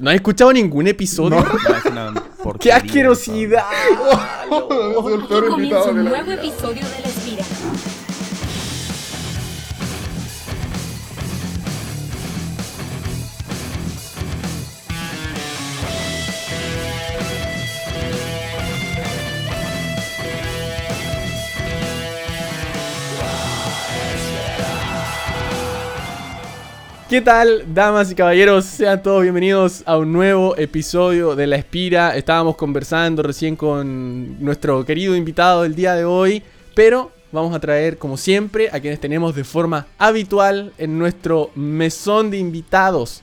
¿No has escuchado ningún episodio? ¡Qué asquerosidad! Soy el peor invitado un nuevo episodio de La ¿Qué tal, damas y caballeros? Sean todos bienvenidos a un nuevo episodio de La Espira. Estábamos conversando recién con nuestro querido invitado del día de hoy, pero vamos a traer, como siempre, a quienes tenemos de forma habitual en nuestro mesón de invitados.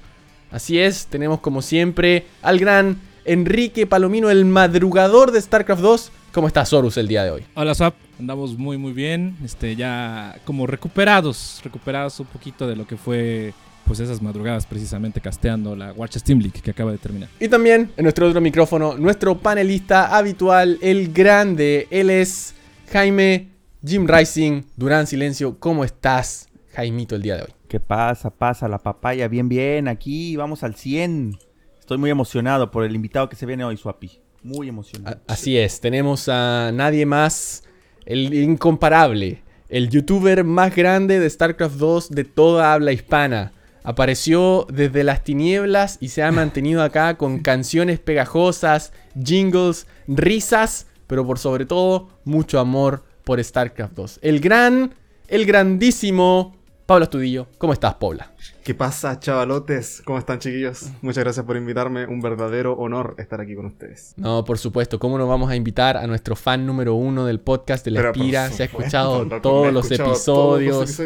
Así es, tenemos como siempre al gran Enrique Palomino, el madrugador de StarCraft 2. ¿Cómo estás, Horus, el día de hoy? Hola, Zap. Andamos muy, muy bien. Este, ya como recuperados, recuperados un poquito de lo que fue pues esas madrugadas precisamente casteando la Watch Steam League que acaba de terminar. Y también en nuestro otro micrófono, nuestro panelista habitual, el grande, él es Jaime Jim Rising, Durán Silencio. ¿Cómo estás, Jaimito, el día de hoy? ¿Qué pasa? Pasa la papaya, bien, bien, aquí vamos al 100. Estoy muy emocionado por el invitado que se viene hoy, Swapi. Muy emocionado. así es, tenemos a nadie más, el incomparable, el youtuber más grande de StarCraft 2 de toda habla hispana Apareció desde las tinieblas y se ha mantenido acá con canciones pegajosas, jingles, risas, pero por sobre todo mucho amor por StarCraft 2. El gran, el grandísimo Pablo Estudillo. ¿Cómo estás, Paula? ¿Qué pasa, chavalotes? ¿Cómo están, chiquillos? Muchas gracias por invitarme. Un verdadero honor estar aquí con ustedes. No, por supuesto. ¿Cómo nos vamos a invitar a nuestro fan número uno del podcast de La Espira? Se ha escuchado todos los episodios.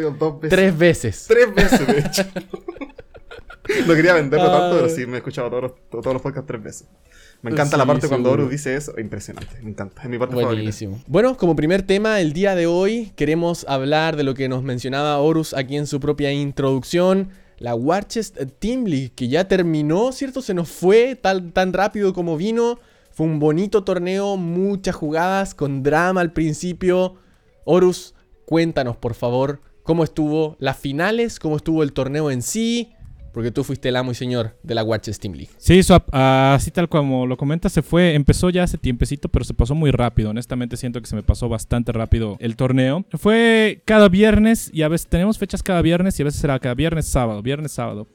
Tres veces. Tres veces, de hecho. no quería venderlo tanto, pero sí me he escuchado todos los, todos los podcasts tres veces. Me encanta la parte cuando Horus dice eso. Impresionante, me encanta. Es mi parte Buenísimo. Bueno, como primer tema, el día de hoy queremos hablar de lo que nos mencionaba Horus aquí en su propia introducción. La Warchest Team League, que ya terminó, ¿cierto? Se nos fue tan, tan rápido como vino. Fue un bonito torneo, muchas jugadas, con drama al principio. Horus, cuéntanos, por favor, cómo estuvo las finales, cómo estuvo el torneo en sí porque tú fuiste el amo y señor de la Watch Steam League. Sí, eso, así tal como lo comentas, se fue, empezó ya hace tiempecito, pero se pasó muy rápido. Honestamente siento que se me pasó bastante rápido el torneo. Fue cada viernes y a veces tenemos fechas cada viernes y a veces era cada viernes, sábado, viernes, sábado.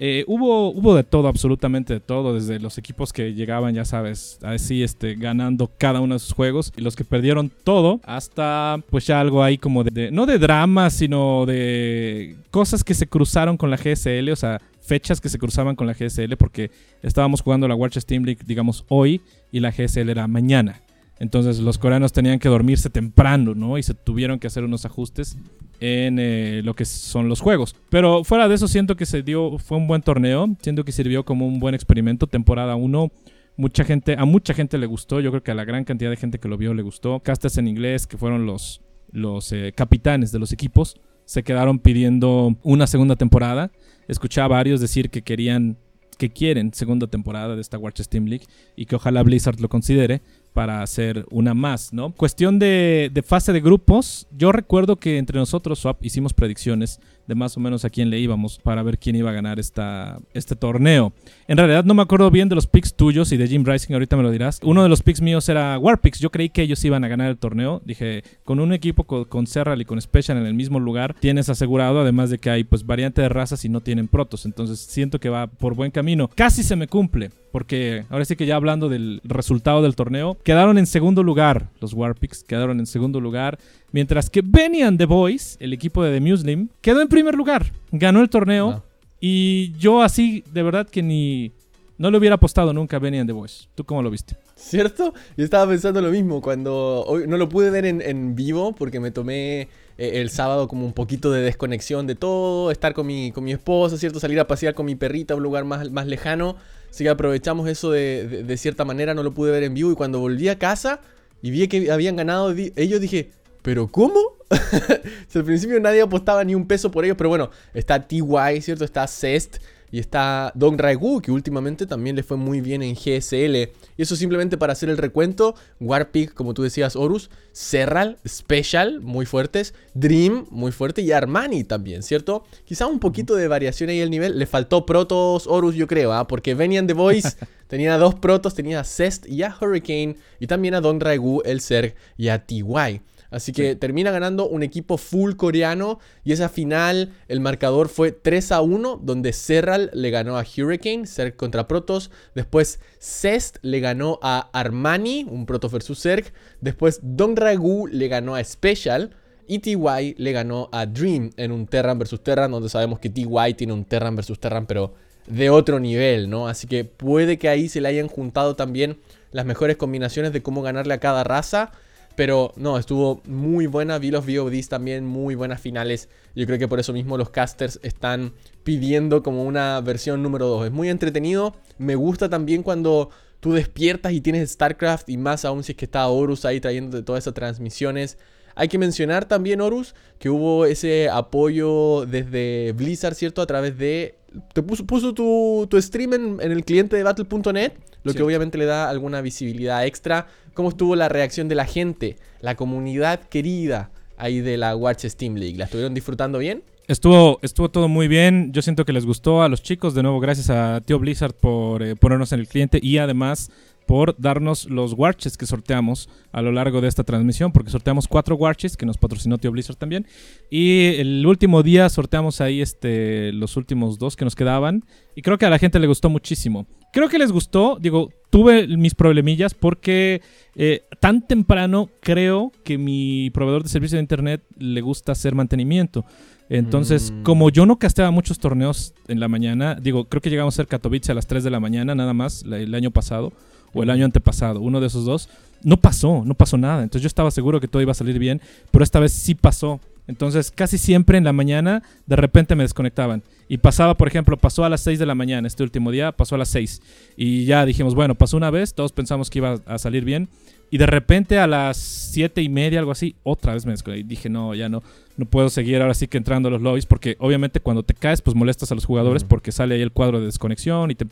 Eh, hubo, hubo de todo, absolutamente de todo, desde los equipos que llegaban, ya sabes, así este, ganando cada uno de sus juegos y los que perdieron todo, hasta pues ya algo ahí como de, no de drama, sino de cosas que se cruzaron con la GSL, o sea, fechas que se cruzaban con la GSL porque estábamos jugando la Watch Steam League, digamos, hoy y la GSL era mañana. Entonces los coreanos tenían que dormirse temprano, ¿no? Y se tuvieron que hacer unos ajustes en eh, lo que son los juegos. Pero fuera de eso siento que se dio, fue un buen torneo, siento que sirvió como un buen experimento. Temporada 1, mucha gente, a mucha gente le gustó, yo creo que a la gran cantidad de gente que lo vio le gustó. Casters en inglés, que fueron los, los eh, capitanes de los equipos, se quedaron pidiendo una segunda temporada. Escuché a varios decir que querían que quieren segunda temporada de esta Watch Steam League y que ojalá Blizzard lo considere para hacer una más, ¿no? Cuestión de, fase de grupos, yo recuerdo que entre nosotros, Swap, hicimos predicciones de más o menos a quién le íbamos para ver quién iba a ganar esta, este torneo. En realidad no me acuerdo bien de los picks tuyos y de Jim Rising, ahorita me lo dirás. Uno de los picks míos era Warpix, yo creí que ellos iban a ganar el torneo. Dije, con un equipo con, con Serral y con Special en el mismo lugar, tienes asegurado, además de que hay pues variante de razas y no tienen protos. Entonces siento que va por buen camino. Casi se me cumple, porque ahora sí que ya hablando del resultado del torneo, quedaron en segundo lugar los Warpix, quedaron en segundo lugar. Mientras que Benny and the Boys, el equipo de The Muslim, quedó en primer lugar. Ganó el torneo. Ah. Y yo así, de verdad que ni... No le hubiera apostado nunca a Benny and the Boys. ¿Tú cómo lo viste? ¿Cierto? Yo estaba pensando lo mismo cuando... Hoy no lo pude ver en, vivo porque me tomé eh, el sábado como un poquito de desconexión de todo, estar con mi, con mi esposa, ¿cierto? Salir a pasear con mi perrita a un lugar más, más lejano. Así que aprovechamos eso de, de, cierta manera, no lo pude ver en vivo y cuando volví a casa y vi que habían ganado, ellos dije, ¿Pero cómo? al principio nadie apostaba ni un peso por ellos, pero bueno, está TY, ¿cierto? Está Cest, y está Dong Raegu, que últimamente también le fue muy bien en GSL. Y eso simplemente para hacer el recuento, Warpig, como tú decías, Horus, Serral, Special, muy fuertes, Dream, muy fuerte, y Armani también, ¿cierto? Quizá un poquito de variación ahí el nivel, le faltó Protos Horus, yo creo, ¿ah? porque venían The Voice, tenía dos Protos, tenía a Cest y a Hurricane, y también a Dong Raegu, el Zerg y a TY. Así que termina ganando un equipo full coreano y esa final el marcador fue 3 a 1 donde Serral le ganó a Hurricane, Zerg contra Protoss, después Cest le ganó a Armani, un Protoss versus Zerg, después Don Ragu le ganó a Special y TY le ganó a Dream en un Terran versus Terran donde sabemos que TY tiene un Terran versus Terran pero de otro nivel, ¿no? Así que puede que ahí se le hayan juntado también las mejores combinaciones de cómo ganarle a cada raza pero no, estuvo muy buena. Vi los VODs también, muy buenas finales. Yo creo que por eso mismo los casters están pidiendo como una versión número 2. Es muy entretenido. Me gusta también cuando tú despiertas y tienes StarCraft y más aún si es que está Horus ahí trayendo todas esas transmisiones. Hay que mencionar también, Horus, que hubo ese apoyo desde Blizzard, ¿cierto? A través de... Te puso, tu, stream en, el cliente de Battle.net, lo que obviamente le da alguna visibilidad extra cómo estuvo la reacción de la gente, la comunidad querida ahí de la Watch Steam League. ¿La estuvieron disfrutando bien? Estuvo, estuvo todo muy bien. Yo siento que les gustó a los chicos. De nuevo, gracias a Tío Blizzard por eh, ponernos en el cliente y además por darnos los watches que sorteamos a lo largo de esta transmisión, porque sorteamos cuatro watches que nos patrocinó Tío Blizzard también. Y el último día sorteamos ahí este, los últimos dos que nos quedaban. Y creo que a la gente le gustó muchísimo. Creo que les gustó, digo, tuve mis problemillas porque eh, tan temprano creo que mi proveedor de servicio de internet le gusta hacer mantenimiento. Entonces, mm. como yo no casteaba muchos torneos en la mañana, digo, creo que llegamos a ser Katowice a las 3 de la mañana nada más el año pasado o el año antepasado, uno de esos dos, no pasó, no pasó nada. Entonces yo estaba seguro que todo iba a salir bien, pero esta vez sí pasó. Entonces casi siempre en la mañana de repente me desconectaban. Y pasaba, por ejemplo, pasó a las 6 de la mañana, este último día pasó a las 6. Y ya dijimos, bueno, pasó una vez, todos pensamos que iba a salir bien. Y de repente a las 7 y media, algo así, otra vez me desconecté. Y dije, no, ya no, no puedo seguir ahora sí que entrando a los lobbies. Porque obviamente cuando te caes, pues molestas a los jugadores porque sale ahí el cuadro de desconexión y te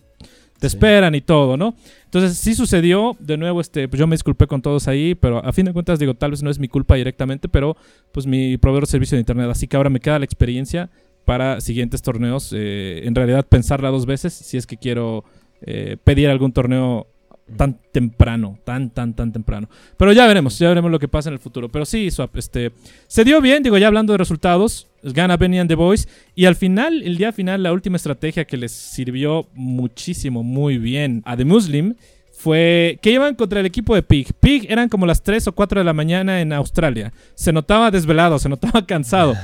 te esperan y todo, ¿no? Entonces sí sucedió, de nuevo, este, pues yo me disculpé con todos ahí, pero a fin de cuentas digo, tal vez no es mi culpa directamente, pero pues mi proveedor de servicio de internet, así que ahora me queda la experiencia para siguientes torneos, eh, en realidad pensarla dos veces si es que quiero eh, pedir algún torneo tan temprano, tan, tan, tan temprano. Pero ya veremos, ya veremos lo que pasa en el futuro. Pero sí, Swap, este, se dio bien, digo, ya hablando de resultados, gana Benny and the Boys. Y al final, el día final, la última estrategia que les sirvió muchísimo, muy bien a The Muslim fue que iban contra el equipo de Pig. Pig eran como las 3 o 4 de la mañana en Australia. Se notaba desvelado, se notaba cansado.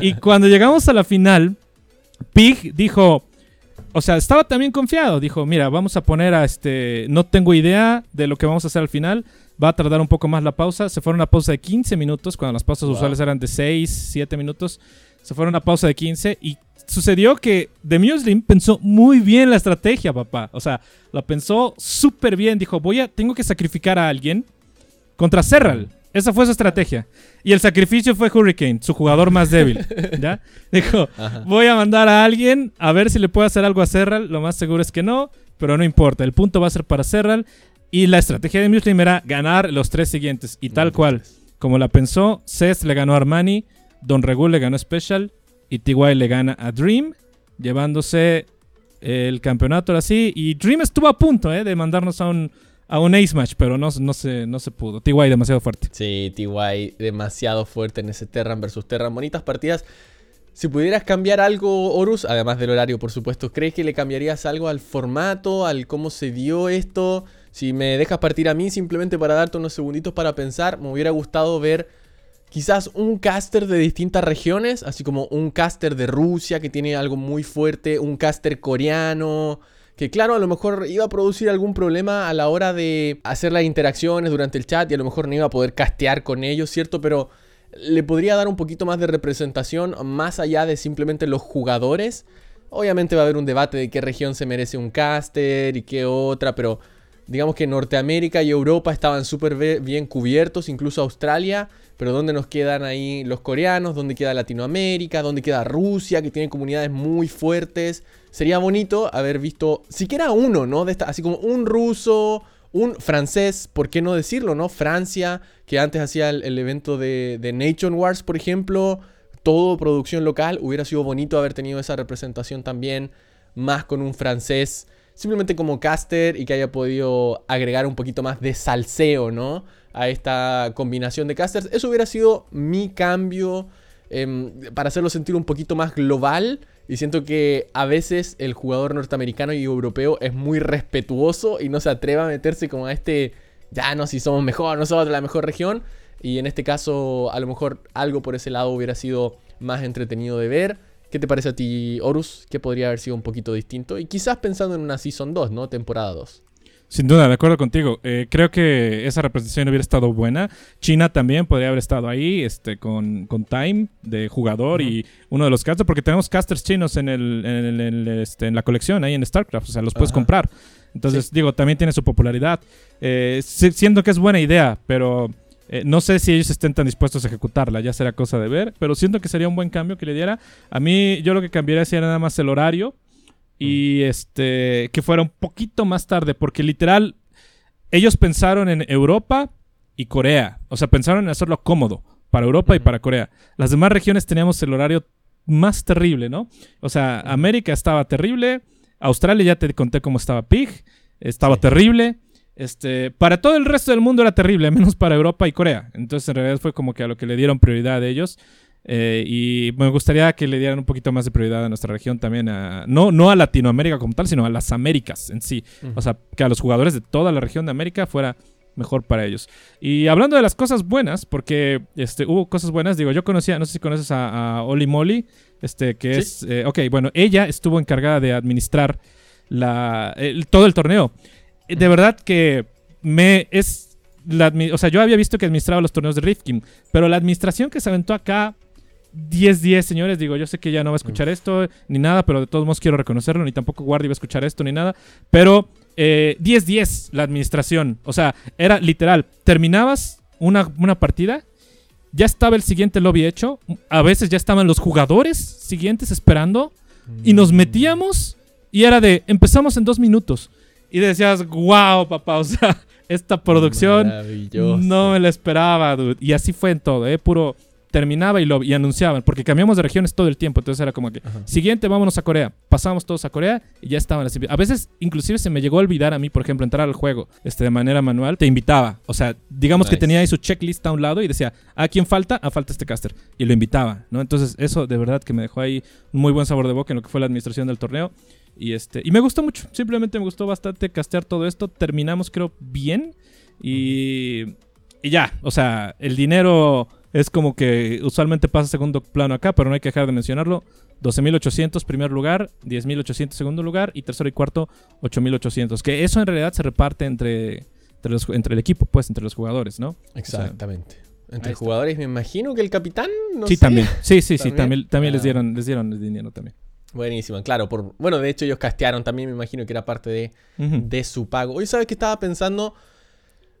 y cuando llegamos a la final, Pig dijo o sea, estaba también confiado. Dijo, mira, vamos a poner a este... No tengo idea de lo que vamos a hacer al final. Va a tardar un poco más la pausa. Se fueron a una pausa de 15 minutos, cuando las pausas usuales eran de 6, 7 minutos. Se fueron a una pausa de 15 y sucedió que The Muslim pensó muy bien la estrategia, papá. O sea, la pensó súper bien. Dijo, voy a... Tengo que sacrificar a alguien contra Serral. Esa fue su estrategia. Y el sacrificio fue Hurricane, su jugador más débil. ¿Ya? Dijo, voy a mandar a alguien a ver si le puedo hacer algo a Serral. Lo más seguro es que no, pero no importa. El punto va a ser para Serral. Y la estrategia de Muslim era ganar los tres siguientes. Y tal cual, como la pensó, Cés le ganó a Armani, Don Regul le ganó a Special y TY le gana a Dream, llevándose el campeonato así. Y Dream estuvo a punto ¿eh? de mandarnos a un a un Ace Match, pero no, no, se, no se pudo. TY demasiado fuerte. Sí, TY demasiado fuerte en ese Terran versus Terran. Bonitas partidas. Si pudieras cambiar algo, Horus, además del horario, por supuesto, ¿crees que le cambiarías algo al formato, al cómo se dio esto? Si me dejas partir a mí simplemente para darte unos segunditos para pensar, me hubiera gustado ver quizás un caster de distintas regiones, así como un caster de Rusia que tiene algo muy fuerte, un caster coreano, que claro, a lo mejor iba a producir algún problema a la hora de hacer las interacciones durante el chat y a lo mejor no iba a poder castear con ellos, ¿cierto? Pero le podría dar un poquito más de representación más allá de simplemente los jugadores. Obviamente va a haber un debate de qué región se merece un caster y qué otra, pero digamos que Norteamérica y Europa estaban súper bien cubiertos, incluso Australia, pero ¿dónde nos quedan ahí los coreanos? ¿Dónde queda Latinoamérica? ¿Dónde queda Rusia, que tiene comunidades muy fuertes? sería bonito haber visto siquiera uno, ¿no? De esta, así como un ruso, un francés, ¿por qué no decirlo, no? Francia, que antes hacía el, evento de, de Nation Wars, por ejemplo, todo producción local, hubiera sido bonito haber tenido esa representación también, más con un francés, simplemente como caster y que haya podido agregar un poquito más de salseo, ¿no? A esta combinación de casters. Eso hubiera sido mi cambio em, para hacerlo sentir un poquito más global. Y siento que a veces el jugador norteamericano y europeo es muy respetuoso y no se atreve a meterse como a este, ya no, si somos mejor, no somos la mejor región. Y en este caso, a lo mejor algo por ese lado hubiera sido más entretenido de ver. ¿Qué te parece a ti, Horus? Que podría haber sido un poquito distinto. Y quizás pensando en una Season 2, ¿no? Temporada 2. Sin duda, de acuerdo contigo. Eh, creo que esa representación hubiera estado buena. China también podría haber estado ahí este, con, con Time de jugador y uno de los casters, porque tenemos casters chinos en, el, en, este, en la colección, ahí en StarCraft, o sea, los puedes comprar. Entonces, digo, también tiene su popularidad. Eh, siento que es buena idea, pero eh, no sé si ellos estén tan dispuestos a ejecutarla, ya será cosa de ver, pero siento que sería un buen cambio que le diera. A mí, yo lo que cambiaría sería nada más el horario y este que fuera un poquito más tarde, porque literal ellos pensaron en Europa y Corea, o sea, pensaron en hacerlo cómodo para Europa y para Corea. Las demás regiones teníamos el horario más terrible, ¿no? O sea, América estaba terrible, Australia ya te conté cómo estaba Pig, estaba terrible. Este, para todo el resto del mundo era terrible, menos para Europa y Corea. Entonces, en realidad fue como que a lo que le dieron prioridad a ellos. Eh, y me gustaría que le dieran un poquito más de prioridad a nuestra región también, no, no a Latinoamérica como tal, sino a las Américas en sí. O sea, que a los jugadores de toda la región de América fuera mejor para ellos. Y hablando de las cosas buenas, porque este, hubo cosas buenas, digo, yo conocía, no sé si conoces a, Oli Molly, este, que es, eh, ok, bueno, ella estuvo encargada de administrar la, todo el torneo de verdad que me es la, o sea, yo había visto que administraba los torneos de Rifkin, pero la administración que se aventó acá 10-10, señores. Digo, yo sé que ya no va a escuchar esto ni nada, pero de todos modos quiero reconocerlo. Ni tampoco Guardia va a escuchar esto ni nada. Pero 10-10 eh, la administración. O sea, era literal. Terminabas una, una, partida, ya estaba el siguiente lobby hecho. A veces ya estaban los jugadores siguientes esperando. Y nos mm. metíamos. Y era de, empezamos en dos minutos. Y decías, wow, papá, o sea, esta producción no me la esperaba, dude. Y así fue en todo, ¿eh? Puro terminaba y lo y anunciaban, porque cambiamos de regiones todo el tiempo, entonces era como que, siguiente, vámonos a Corea, pasamos todos a Corea y ya estaban las A veces, inclusive se me llegó a olvidar a mí, por ejemplo, entrar al juego este, de manera manual, te invitaba, o sea, digamos que tenía ahí su checklist a un lado y decía, ¿a quién falta? A falta este caster, y lo invitaba, ¿no? Entonces eso de verdad que me dejó ahí un muy buen sabor de boca en lo que fue la administración del torneo. Y, este, y me gustó mucho, simplemente me gustó bastante castear todo esto. Terminamos, creo, bien. Y, y ya, o sea, el dinero es como que usualmente pasa segundo plano acá, pero no hay que dejar de mencionarlo. 12.800 primer lugar, 10.800 segundo lugar y tercero y cuarto 8.800. Que eso en realidad se reparte entre, entre, el equipo, pues, entre los jugadores, ¿no? Exactamente. entre jugadores, me imagino que el capitán. No sí, también. Sí, sí, sí, también, también les, ah. dieron, les dieron el dinero también. Buenísimo, claro. Por, bueno, de hecho ellos castearon también, me imagino que era parte de, de su pago. Hoy sabes que estaba pensando,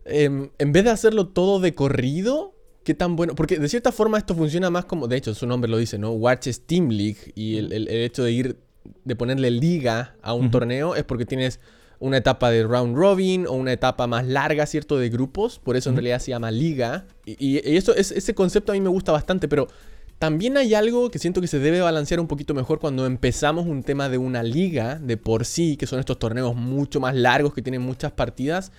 em, en vez de hacerlo todo de corrido, qué tan bueno, porque de cierta forma esto funciona más como, de hecho su nombre lo dice, ¿no? Watches Team League y el, hecho de ir, de ponerle liga a un torneo es porque tienes una etapa de round robin o una etapa más larga, ¿cierto? De grupos, por eso en realidad se llama liga. Y, y, eso, es, ese concepto a mí me gusta bastante, pero también hay algo que siento que se debe balancear un poquito mejor cuando empezamos un tema de una liga de por sí, que son estos torneos mucho más largos que tienen muchas partidas.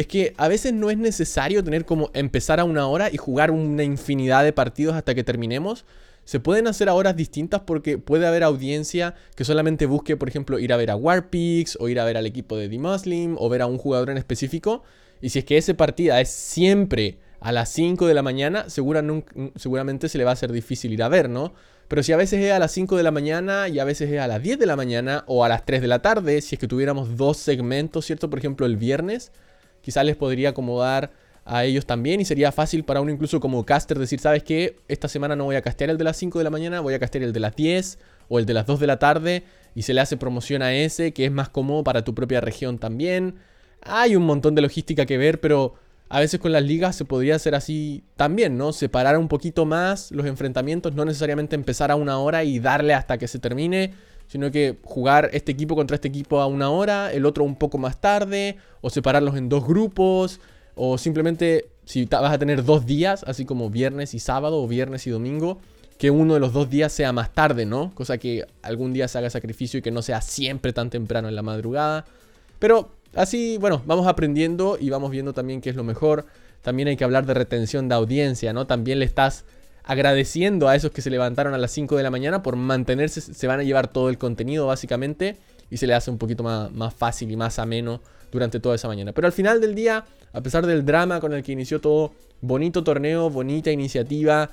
Es que a veces no es necesario tener como empezar a una hora y jugar una infinidad de partidos hasta que terminemos. Se pueden hacer a horas distintas porque puede haber audiencia que solamente busque, por ejemplo, ir a ver a Warpix o ir a ver al equipo de The Muslim o ver a un jugador en específico. Y si es que esa partida es siempre a las 5 de la mañana, seguramente se le va a ser difícil ir a ver, ¿no? Pero si a veces es a las 5 de la mañana y a veces es a las 10 de la mañana o a las 3 de la tarde, si es que tuviéramos dos segmentos, ¿cierto? Por ejemplo, el viernes, quizás les podría acomodar a ellos también y sería fácil para uno incluso como caster decir, ¿sabes qué? Esta semana no voy a castear el de las 5 de la mañana, voy a castear el de las 10 o el de las 2 de la tarde y se le hace promoción a ese que es más cómodo para tu propia región también. Hay un montón de logística que ver, pero a veces con las ligas se podría hacer así también, ¿no? Separar un poquito más los enfrentamientos, no necesariamente empezar a una hora y darle hasta que se termine, sino que jugar este equipo contra este equipo a una hora, el otro un poco más tarde, o separarlos en dos grupos, o simplemente si vas a tener dos días, así como viernes y sábado o viernes y domingo, que uno de los dos días sea más tarde, ¿no? Cosa que algún día se haga sacrificio y que no sea siempre tan temprano en la madrugada. Pero así, bueno, vamos aprendiendo y vamos viendo también qué es lo mejor. También hay que hablar de retención de audiencia, ¿no? También le estás agradeciendo a esos que se levantaron a las 5 de la mañana por mantenerse, se van a llevar todo el contenido básicamente y se le hace un poquito más, más fácil y más ameno durante toda esa mañana. Pero al final del día, a pesar del drama con el que inició todo, bonito torneo, bonita iniciativa,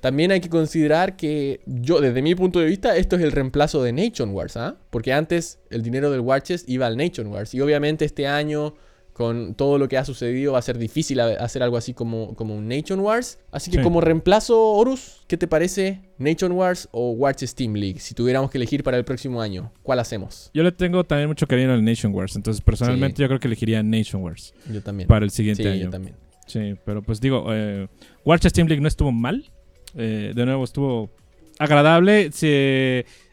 también hay que considerar que yo, desde mi punto de vista, esto es el reemplazo de Nation Wars, ¿ah? Porque antes el dinero del Watches iba al Nation Wars. Y obviamente este año, con todo lo que ha sucedido, va a ser difícil hacer algo así como, como un Nation Wars. Así que Sí. como reemplazo, Horus, ¿qué te parece? ¿Nation Wars o Watches Team League? Si tuviéramos que elegir para el próximo año, ¿cuál hacemos? Yo le tengo también mucho cariño al Nation Wars, entonces personalmente Sí. yo creo que elegiría Nation Wars Yo también. para el siguiente sí, año. yo también. Sí, pero pues digo, eh, Warchest Team League no estuvo mal. Eh, de nuevo, estuvo agradable. Sí,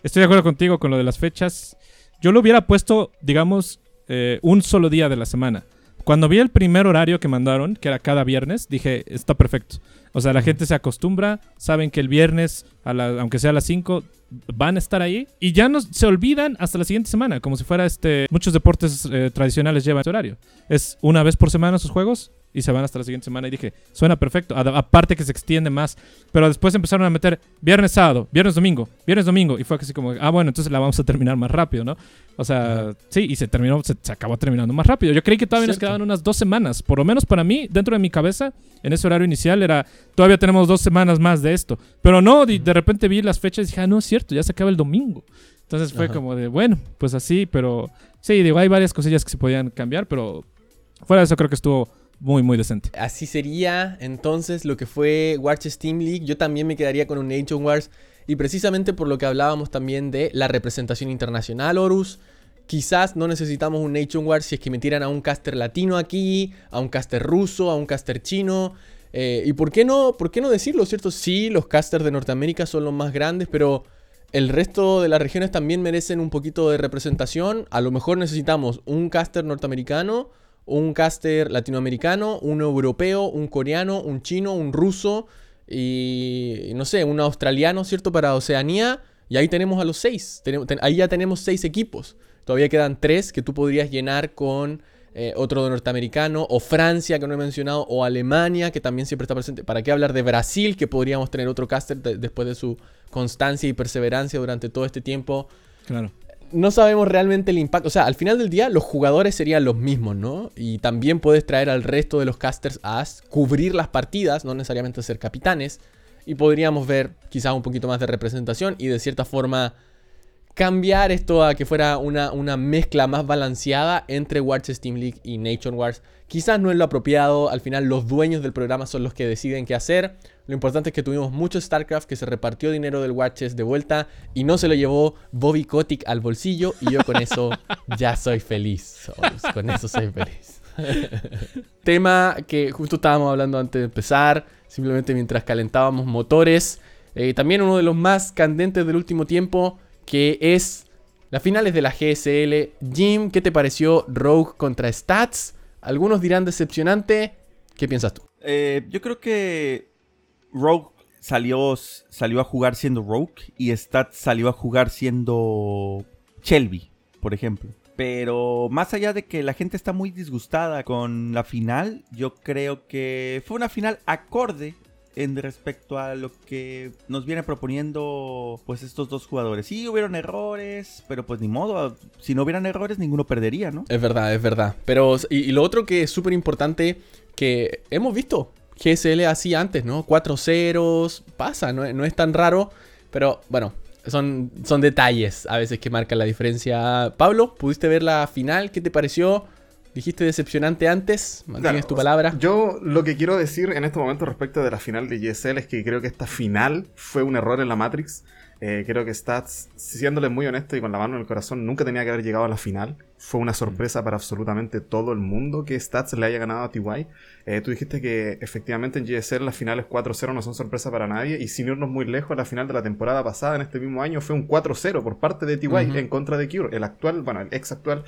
estoy de acuerdo contigo con lo de las fechas. Yo lo hubiera puesto, digamos, eh, un solo día de la semana. Cuando vi el primer horario que mandaron, que era cada viernes, dije, está perfecto. O sea, la gente se acostumbra, saben que el viernes, a la- aunque sea a las 5, van a estar ahí y ya no se olvidan hasta la siguiente semana, como si fuera este. Muchos deportes eh, tradicionales llevan ese horario. Es una vez por semana sus juegos y se van hasta la siguiente semana. Y dije, suena perfecto. Aparte que se extiende más. Pero después empezaron a meter viernes, sábado, viernes, domingo, viernes, domingo. Y fue así como, ah, bueno, entonces la vamos a terminar más rápido, ¿no? O sea, sí, y se terminó, se, se acabó terminando más rápido. Yo creí que todavía nos quedaban unas dos semanas. Por lo menos para mí, dentro de mi cabeza, en ese horario inicial era, todavía tenemos dos semanas más de esto. Pero no, de, de repente vi las fechas y dije, ah, no es cierto, ya se acaba el domingo. Entonces fue Ajá. como de, bueno, pues así, pero sí, digo, hay varias cosillas que se podían cambiar, pero fuera de eso creo que estuvo muy, muy decente. Así sería entonces lo que fue Watches Team League. Yo también me quedaría con un Nation Wars. Y precisamente por lo que hablábamos también de la representación internacional, Horus. Quizás no necesitamos un Nation Wars si es que metieran a un caster latino aquí, a un caster ruso, a un caster chino. Eh, ¿Y por qué, no, por qué no decirlo, cierto? Sí, los casters de Norteamérica son los más grandes, pero el resto de las regiones también merecen un poquito de representación. A lo mejor necesitamos un caster norteamericano, un caster latinoamericano, un europeo, un coreano, un chino, un ruso y no sé, un australiano, ¿cierto? Para Oceanía. Y ahí tenemos a los seis. Ahí ya tenemos seis equipos. Todavía quedan tres que tú podrías llenar con eh, otro norteamericano, o Francia, que no he mencionado, o Alemania, que también siempre está presente. ¿Para qué hablar de Brasil, que podríamos tener otro caster de- después de su constancia y perseverancia durante todo este tiempo? Claro. No sabemos realmente el impacto. O sea, al final del día los jugadores serían los mismos, ¿no? Y también puedes traer al resto de los casters a cubrir las partidas, no necesariamente ser capitanes. Y podríamos ver quizás un poquito más de representación y de cierta forma cambiar esto a que fuera una, una mezcla más balanceada entre Watches Team League y Nation Wars. Quizás no es lo apropiado, al final los dueños del programa son los que deciden qué hacer. Lo importante es que tuvimos mucho StarCraft, que se repartió dinero del Watches de vuelta y no se lo llevó Bobby Kotick al bolsillo y yo con eso ya soy feliz. Con eso soy feliz. Tema que justo estábamos hablando antes de empezar, simplemente mientras calentábamos motores. Eh, también uno de los más candentes del último tiempo, que es las finales de la GSL. Jim, ¿qué te pareció Rogue contra Stats? Algunos dirán decepcionante. ¿Qué piensas tú? Eh, yo creo que Rogue salió, salió a jugar siendo Rogue y Stat salió a jugar siendo Shelby, por ejemplo. Pero más allá de que la gente está muy disgustada con la final, yo creo que fue una final acorde en respecto a lo que nos viene proponiendo pues estos dos jugadores. Sí, hubieron errores, pero pues ni modo, si no hubieran errores ninguno perdería, ¿no? Es verdad, es verdad. Pero, y, lo otro que es súper importante, que hemos visto GSL así antes, ¿no? 4 ceros, pasa, no, no es tan raro, pero bueno, son, son detalles a veces que marcan la diferencia. Pablo, ¿pudiste ver la final? ¿Qué te pareció? Dijiste decepcionante antes, mantienes Claro, tu o sea, palabra. Yo lo que quiero decir en este momento respecto de la final de GSL es que creo que esta final fue un error en la Matrix. Eh, creo que Stats, siéndole muy honesto y con la mano en el corazón, nunca tenía que haber llegado a la final. fue una sorpresa para absolutamente todo el mundo que Stats le haya ganado a TY. Eh, tú dijiste que efectivamente en GSL las finales 4-0 no son sorpresa para nadie y sin irnos muy lejos, la final de la temporada pasada en este mismo año fue un 4-0 por parte de TY en contra de Cure. El actual, bueno, el ex actual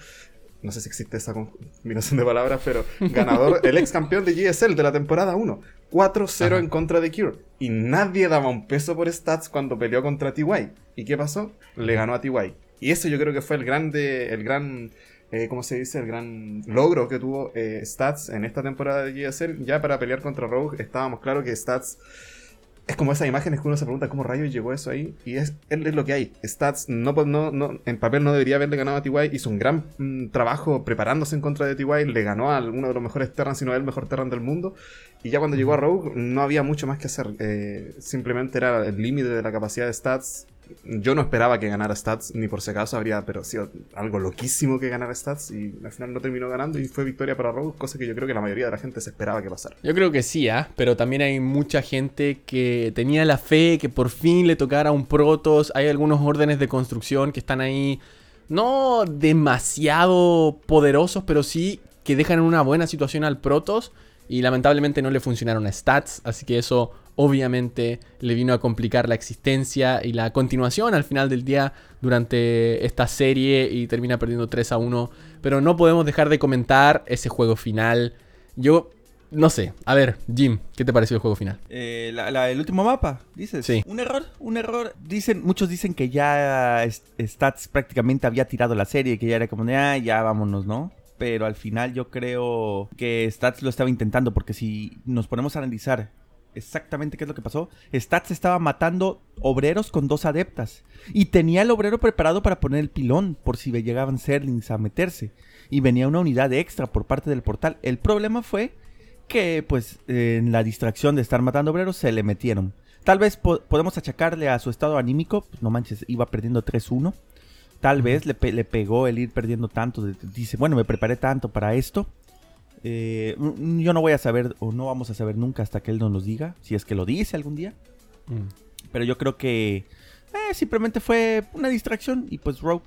no sé si existe esa combinación de palabras, pero ganador, el ex campeón de GSL de la temporada 1. 4-0 en contra de Cure. Y nadie daba un peso por stats cuando peleó contra TY. ¿Y qué pasó? Le ganó a TY. Y eso yo creo que fue el grande, el gran, eh, ¿cómo se dice? El gran logro que tuvo eh, Stats en esta temporada de GSL. Ya para pelear contra Rogue estábamos claros que Stats es como esas imágenes que uno se pregunta cómo rayos llegó eso ahí. Y es, es lo que hay. Stats, no, no, no, en papel no debería haberle ganado a TY. Hizo un gran mm, trabajo preparándose en contra de TY. Le ganó a uno de los mejores Terran, sino el mejor Terran del mundo. Y ya cuando llegó a Rogue, no había mucho más que hacer. Eh, simplemente era el límite de la capacidad de Stats yo no esperaba que ganara Stats, ni por si acaso habría pero sido algo loquísimo que ganara Stats y al final no terminó ganando y fue victoria para Rogue, cosa que yo creo que la mayoría de la gente se esperaba que pasara. Yo creo que sí, ¿ah? pero también hay mucha gente que tenía la fe que por fin le tocara un Protoss, hay algunos órdenes de construcción que están ahí no demasiado poderosos, pero sí que dejan en una buena situación al Protoss y lamentablemente no le funcionaron a Stats, así que eso obviamente le vino a complicar la existencia y la continuación al final del día durante esta serie y termina perdiendo 3 a 1. Pero no podemos dejar de comentar ese juego final. Yo no sé, a ver, Jim, ¿qué te pareció el juego final? Eh, el último mapa, dices. Sí. Un error, un error. Dicen, muchos dicen que ya Stats prácticamente había tirado la serie, que ya era como de, ah, ya vámonos, ¿no? Pero al final yo creo que Stats lo estaba intentando, porque si nos ponemos a analizar exactamente qué es lo que pasó. Stats estaba matando obreros con dos adeptas. Y tenía el obrero preparado para poner el pilón por si llegaban Serlings a meterse. Y venía una unidad extra por parte del portal. El problema fue que, pues, en la distracción de estar matando obreros, se le metieron. Tal vez podemos achacarle a su estado anímico. Pues, no manches, iba perdiendo 3-1. Tal vez le, le, pegó el ir perdiendo tanto. Dice, bueno, me preparé tanto para esto. Eh, yo no voy a saber, o no vamos a saber nunca hasta que él nos lo diga, si es que lo dice algún día. Mm. Pero yo creo que eh, simplemente fue una distracción y pues Rogue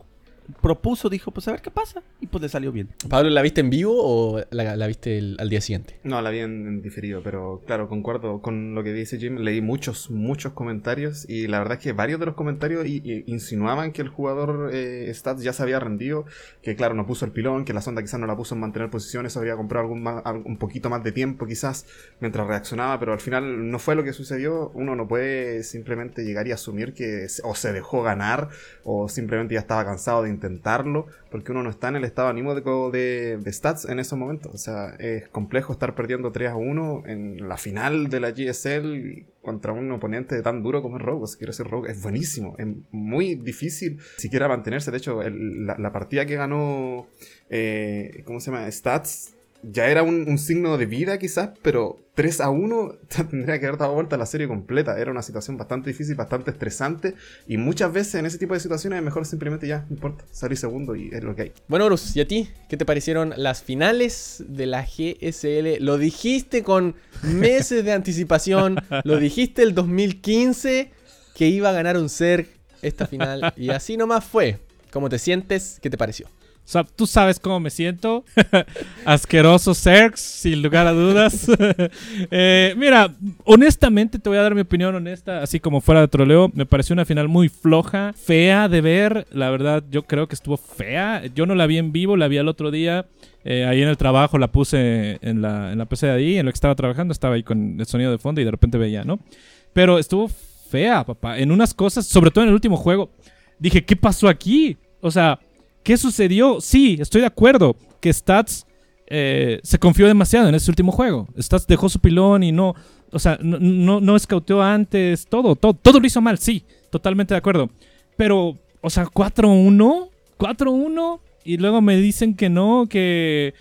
propuso, dijo, pues a ver qué pasa. Y pues le salió bien. Pablo, ¿la viste en vivo o la, viste al día siguiente? No, la vi en, diferido, pero claro, concuerdo con lo que dice Jim. Leí muchos, muchos comentarios y la verdad es que varios de los comentarios insinuaban que el jugador eh, Stats ya se había rendido, que claro, no puso el pilón, que la sonda quizás no la puso en mantener posiciones, habría comprado algún un poquito más de tiempo quizás mientras reaccionaba, pero al final no fue lo que sucedió. Uno no puede simplemente llegar y asumir que o se dejó ganar o simplemente ya estaba cansado de intentarlo, porque uno no está en el estado anímico de, stats en esos momentos. O sea, es complejo estar perdiendo 3 a 1 en la final de la GSL contra un oponente tan duro como es Rogue. si quiero decir, Rogue es buenísimo, es muy difícil siquiera mantenerse. De hecho, la, partida que ganó, eh, ¿cómo se llama? Stats ya era un, signo de vida quizás, pero 3 a 1 tendría que haber dado vuelta a la serie completa. Era una situación bastante difícil, bastante estresante y muchas veces en ese tipo de situaciones es mejor simplemente ya, no importa, salir segundo y es lo que hay. Bueno, Horus, ¿y a ti? ¿Qué te parecieron las finales de la GSL? Lo dijiste con meses de anticipación, lo dijiste el 2015 que iba a ganar un ser esta final y así nomás fue. ¿Cómo te sientes? ¿Qué te pareció? O sea, tú sabes cómo me siento. Asqueroso Serx, sin lugar a dudas. Eh, mira, honestamente te voy a dar mi opinión honesta, así como fuera de troleo. Me pareció una final muy floja, fea de ver. La verdad, yo creo que estuvo fea. Yo no la vi en vivo, la vi el otro día. Eh, ahí en el trabajo la puse en la, en la PC de ahí, en lo que estaba trabajando. Estaba ahí con el sonido de fondo y de repente veía, ¿no? Pero estuvo fea, papá. En unas cosas, sobre todo en el último juego, dije, ¿qué pasó aquí? O sea, ¿Qué sucedió? Sí, estoy de acuerdo que Stats eh, se confió demasiado en ese último juego. Stats dejó su pilón y no, o sea, no, no, no antes, todo, todo, todo lo hizo mal, sí, totalmente de acuerdo. Pero, o sea, 4-1, 4-1, y luego me dicen que no, que,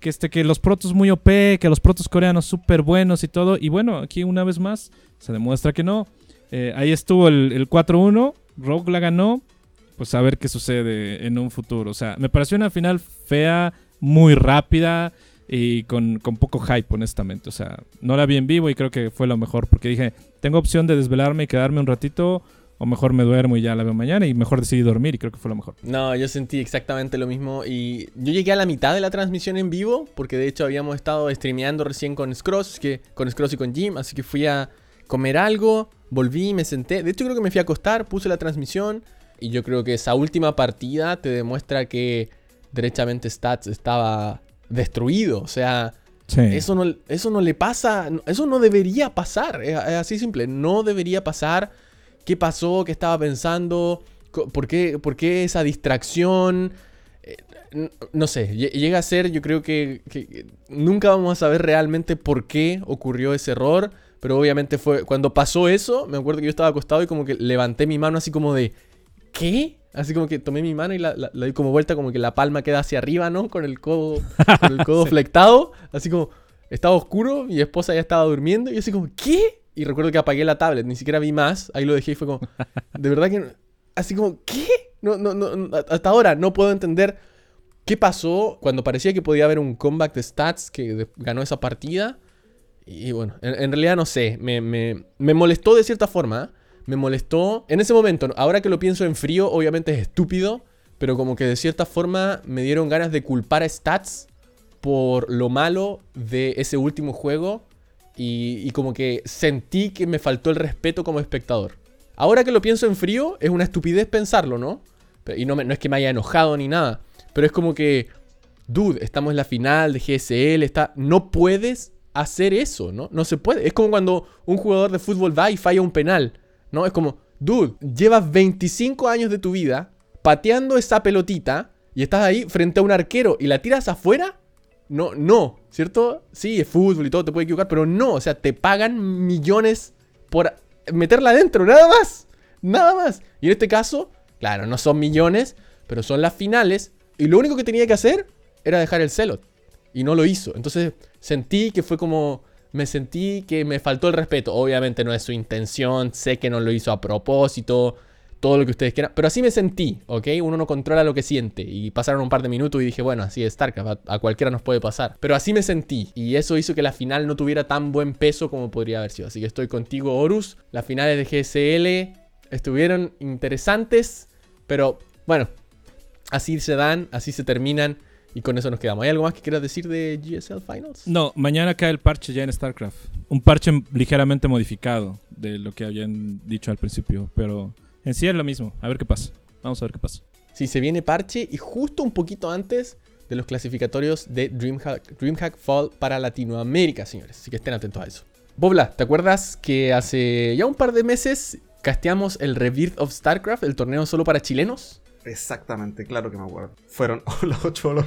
que, este, que los protos muy OP, que los protos coreanos súper buenos y todo. Y bueno, aquí una vez más se demuestra que no. Eh, ahí estuvo el, el 4-1, Rogue la ganó, pues a ver qué sucede en un futuro. O sea, me pareció una final fea, muy rápida y con, poco hype, honestamente. O sea, no la vi en vivo y creo que fue lo mejor porque dije, tengo opción de desvelarme y quedarme un ratito o mejor me duermo y ya la veo mañana y mejor decidí dormir y creo que fue lo mejor. No, yo sentí exactamente lo mismo y yo llegué a la mitad de la transmisión en vivo porque de hecho habíamos estado streameando recién con Scross, que con Scross y con Jim, así que fui a comer algo, volví, me senté, de hecho creo que me fui a acostar, puse la transmisión y yo creo que esa última partida te demuestra que derechamente Stats estaba destruido, o sea, Sí. eso no, eso no le pasa, eso no debería pasar, es, es así simple, no debería pasar. ¿Qué pasó? ¿Qué estaba pensando? ¿Por qué, por qué esa distracción? Eh, No sé, lle- llega a ser, yo creo que nunca vamos a saber realmente por qué ocurrió ese error, pero obviamente fue, cuando pasó eso, me acuerdo que yo estaba acostado y como que levanté mi mano así como de, ¿qué? Así como que tomé mi mano y la, la- la di como vuelta, como que la palma queda hacia arriba, ¿no? Con el codo, con el codo flectado, así como estaba oscuro, mi esposa ya estaba durmiendo y yo así como, ¿qué? Y recuerdo que apagué la tablet, ni siquiera vi más, ahí lo dejé y fue como, de verdad que, no- así como, ¿qué? No, no, no, no, hasta ahora no puedo entender qué pasó cuando parecía que podía haber un comeback de stats que ganó esa partida. Y bueno, en, en realidad no sé, me, me- me molestó de cierta forma, ¿eh? Me molestó en ese momento, ahora que lo pienso en frío, obviamente es estúpido, pero como que de cierta forma me dieron ganas de culpar a stats por lo malo de ese último juego y, como que sentí que me faltó el respeto como espectador. Ahora que lo pienso en frío, es una estupidez pensarlo, ¿no? Y no, me- no es que me haya enojado ni nada, pero es como que, dude, estamos en la final de GSL, está, no puedes hacer eso, ¿no? No se puede. Es como cuando un jugador de fútbol va y falla un penal, ¿no? Es como, dude, llevas 25 años de tu vida pateando esa pelotita y estás ahí frente a un arquero y la tiras afuera. No, no, ¿cierto? Sí, es fútbol y todo, te puede equivocar, pero no, o sea, te pagan millones por meterla adentro, nada más, nada más. Y en este caso, claro, no son millones, pero son las finales y lo único que tenía que hacer era dejar el celot y no lo hizo. Entonces sentí que fue como, me sentí que me faltó el respeto. Obviamente no es su intención, sé que no lo hizo a propósito, todo lo que ustedes quieran, pero así me sentí, ¿ok? Uno no controla lo que siente. Y pasaron un par de minutos y dije, bueno, así es StarCraft, a, a cualquiera nos puede pasar. Pero así me sentí y eso hizo que la final no tuviera tan buen peso como podría haber sido. Así que estoy contigo, Horus. Las finales de GSL estuvieron interesantes, pero bueno, así se dan, así se terminan. Y con eso nos quedamos. ¿Hay algo más que quieras decir de GSL Finals? No, mañana cae el parche ya en StarCraft. Un parche ligeramente modificado de lo que habían dicho al principio, pero en sí es lo mismo. A ver qué pasa. Vamos a ver qué pasa. Sí, se viene parche y justo un poquito antes de los clasificatorios de DreamHack, DreamHack Fall para Latinoamérica, señores. Así que estén atentos a eso. Bobla, ¿te acuerdas que hace ya un par de meses casteamos el Rebirth of StarCraft, el torneo solo para chilenos? Exactamente, claro que me acuerdo. Fueron las 8 horas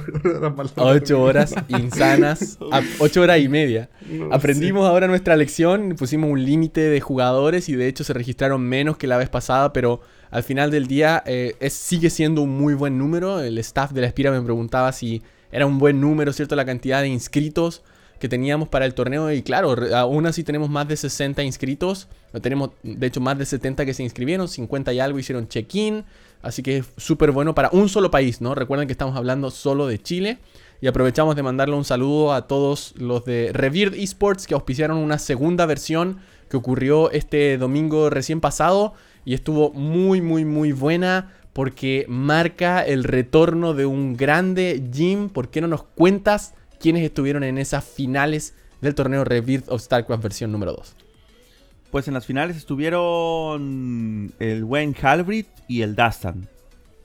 más. 8 horas insanas, 8 horas y media. No, Aprendimos ahora nuestra lección, pusimos un límite de jugadores y de hecho se registraron menos que la vez pasada, pero al final del día eh, es, sigue siendo un muy buen número. El staff de la Espira me preguntaba si era un buen número, ¿cierto? La cantidad de inscritos que teníamos para el torneo y claro, aún así tenemos más de 60 inscritos. Tenemos de hecho más de 70 que se inscribieron, 50 y algo hicieron check-in. Así que es súper bueno para un solo país, ¿no? Recuerden que estamos hablando solo de Chile. Y aprovechamos de mandarle un saludo a todos los de Revirt Esports que auspiciaron una segunda versión que ocurrió este domingo recién pasado. Y estuvo muy, muy, muy buena porque marca el retorno de un grande Jim. ¿Por qué no nos cuentas quiénes estuvieron en esas finales del torneo Rebirth of StarCraft versión número 2? Pues en las finales estuvieron el buen Halbrit y el Dastan.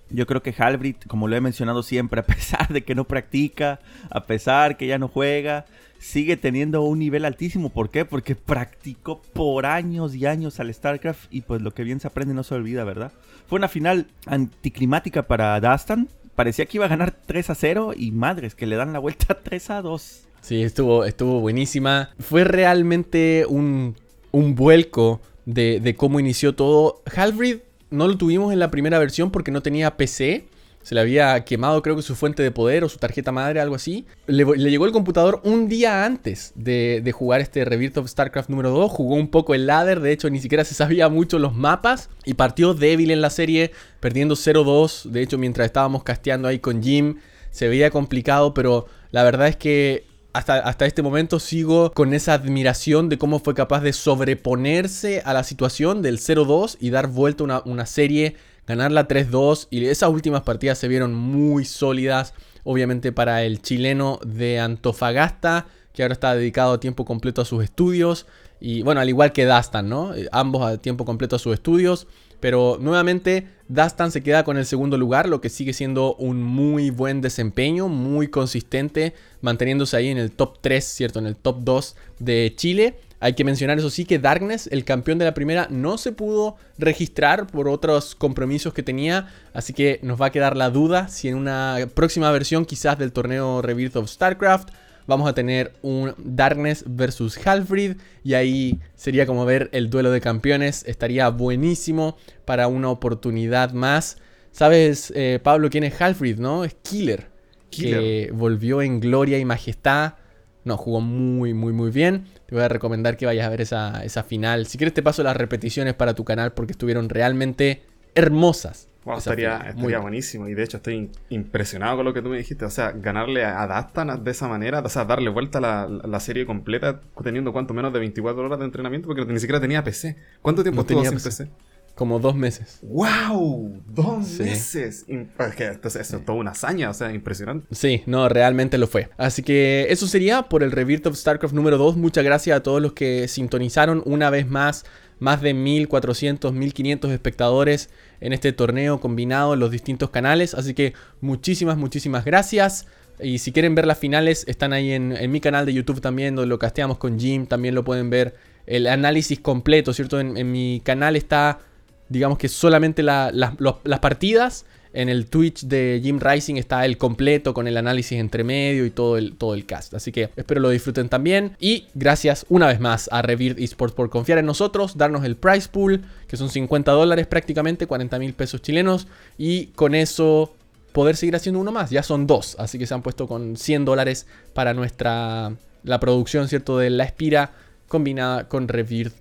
Yo creo que Halbrit, como lo he mencionado siempre, a pesar de que no practica, a pesar que ya no juega, sigue teniendo un nivel altísimo. ¿Por qué? Porque practicó por años y años al StarCraft y pues lo que bien se aprende no se olvida, ¿verdad? Fue una final anticlimática para Dastan. Parecía que iba a ganar 3 a 0 y madres que le dan la vuelta 3 a 2. Sí, estuvo, estuvo buenísima. Fue realmente un, un vuelco de, de cómo inició todo. Halbrid no lo tuvimos en la primera versión porque no tenía PC. Se le había quemado creo que su fuente de poder o su tarjeta madre, algo así. Le, le llegó el computador un día antes de, de jugar este Rebirth of StarCraft número 2. Jugó un poco el ladder, de hecho ni siquiera se sabía mucho los mapas. Y partió débil en la serie, perdiendo 0-2. De hecho mientras estábamos casteando ahí con Jim, se veía complicado, pero la verdad es que hasta, hasta este momento sigo con esa admiración de cómo fue capaz de sobreponerse a la situación del 0-2 y dar vuelta una, una serie, ganarla 3-2 y esas últimas partidas se vieron muy sólidas, obviamente para el chileno de Antofagasta, que ahora está dedicado a tiempo completo a sus estudios y bueno, al igual que Dastan, ¿no? Eh, ambos a tiempo completo a sus estudios. Pero nuevamente Dastan se queda con el segundo lugar, lo que sigue siendo un muy buen desempeño, muy consistente, manteniéndose ahí en el top 3, ¿cierto? En el top 2 de Chile. Hay que mencionar eso sí que Darkness, el campeón de la primera, no se pudo registrar por otros compromisos que tenía, así que nos va a quedar la duda si en una próxima versión quizás del torneo Rebirth of StarCraft vamos a tener un Darkness versus Halfrid. Y ahí sería como ver el duelo de campeones. Estaría buenísimo para una oportunidad más. ¿Sabes, eh, Pablo, quién es Halfrid, no? Es Killer. Que volvió en gloria y majestad. No, jugó muy, muy, muy bien. Te voy a recomendar que vayas a ver esa, esa final. Si quieres te paso las repeticiones para tu canal porque estuvieron realmente hermosas estaría, buenísimo. Y de hecho estoy impresionado con lo que tú me dijiste. O sea, ganarle a Dastan de esa manera, o sea, darle vuelta a la, serie completa teniendo cuanto menos de 24 horas de entrenamiento porque ni siquiera tenía PC. ¿Cuánto tiempo no sin PC? Como dos meses. ¡Wow! ¡Dos meses! Entonces, eso es toda una hazaña, o sea, impresionante. Sí, no, realmente lo fue. Así que eso sería por el Rebirth of StarCraft número 2. Muchas gracias a todos los que sintonizaron una vez más. Más de 1400, 1500 espectadores en este torneo combinado en los distintos canales. Así que muchísimas, muchísimas gracias. Y si quieren ver las finales, están ahí en, mi canal de YouTube también, donde lo casteamos con Jim. También lo pueden ver el análisis completo, ¿cierto? En, mi canal está, digamos que solamente las partidas en el Twitch de Jim Rising está el completo con el análisis entre medio y todo el, todo el cast. Así que espero lo disfruten también. Y gracias una vez más a Revir Esports por confiar en nosotros, darnos el price pool, que son 50 dólares prácticamente, 40 mil pesos chilenos. Y con eso poder seguir haciendo uno más. Ya son dos. Así que se han puesto con 100 dólares para nuestra la producción, ¿cierto? De la Espira combinada con Revir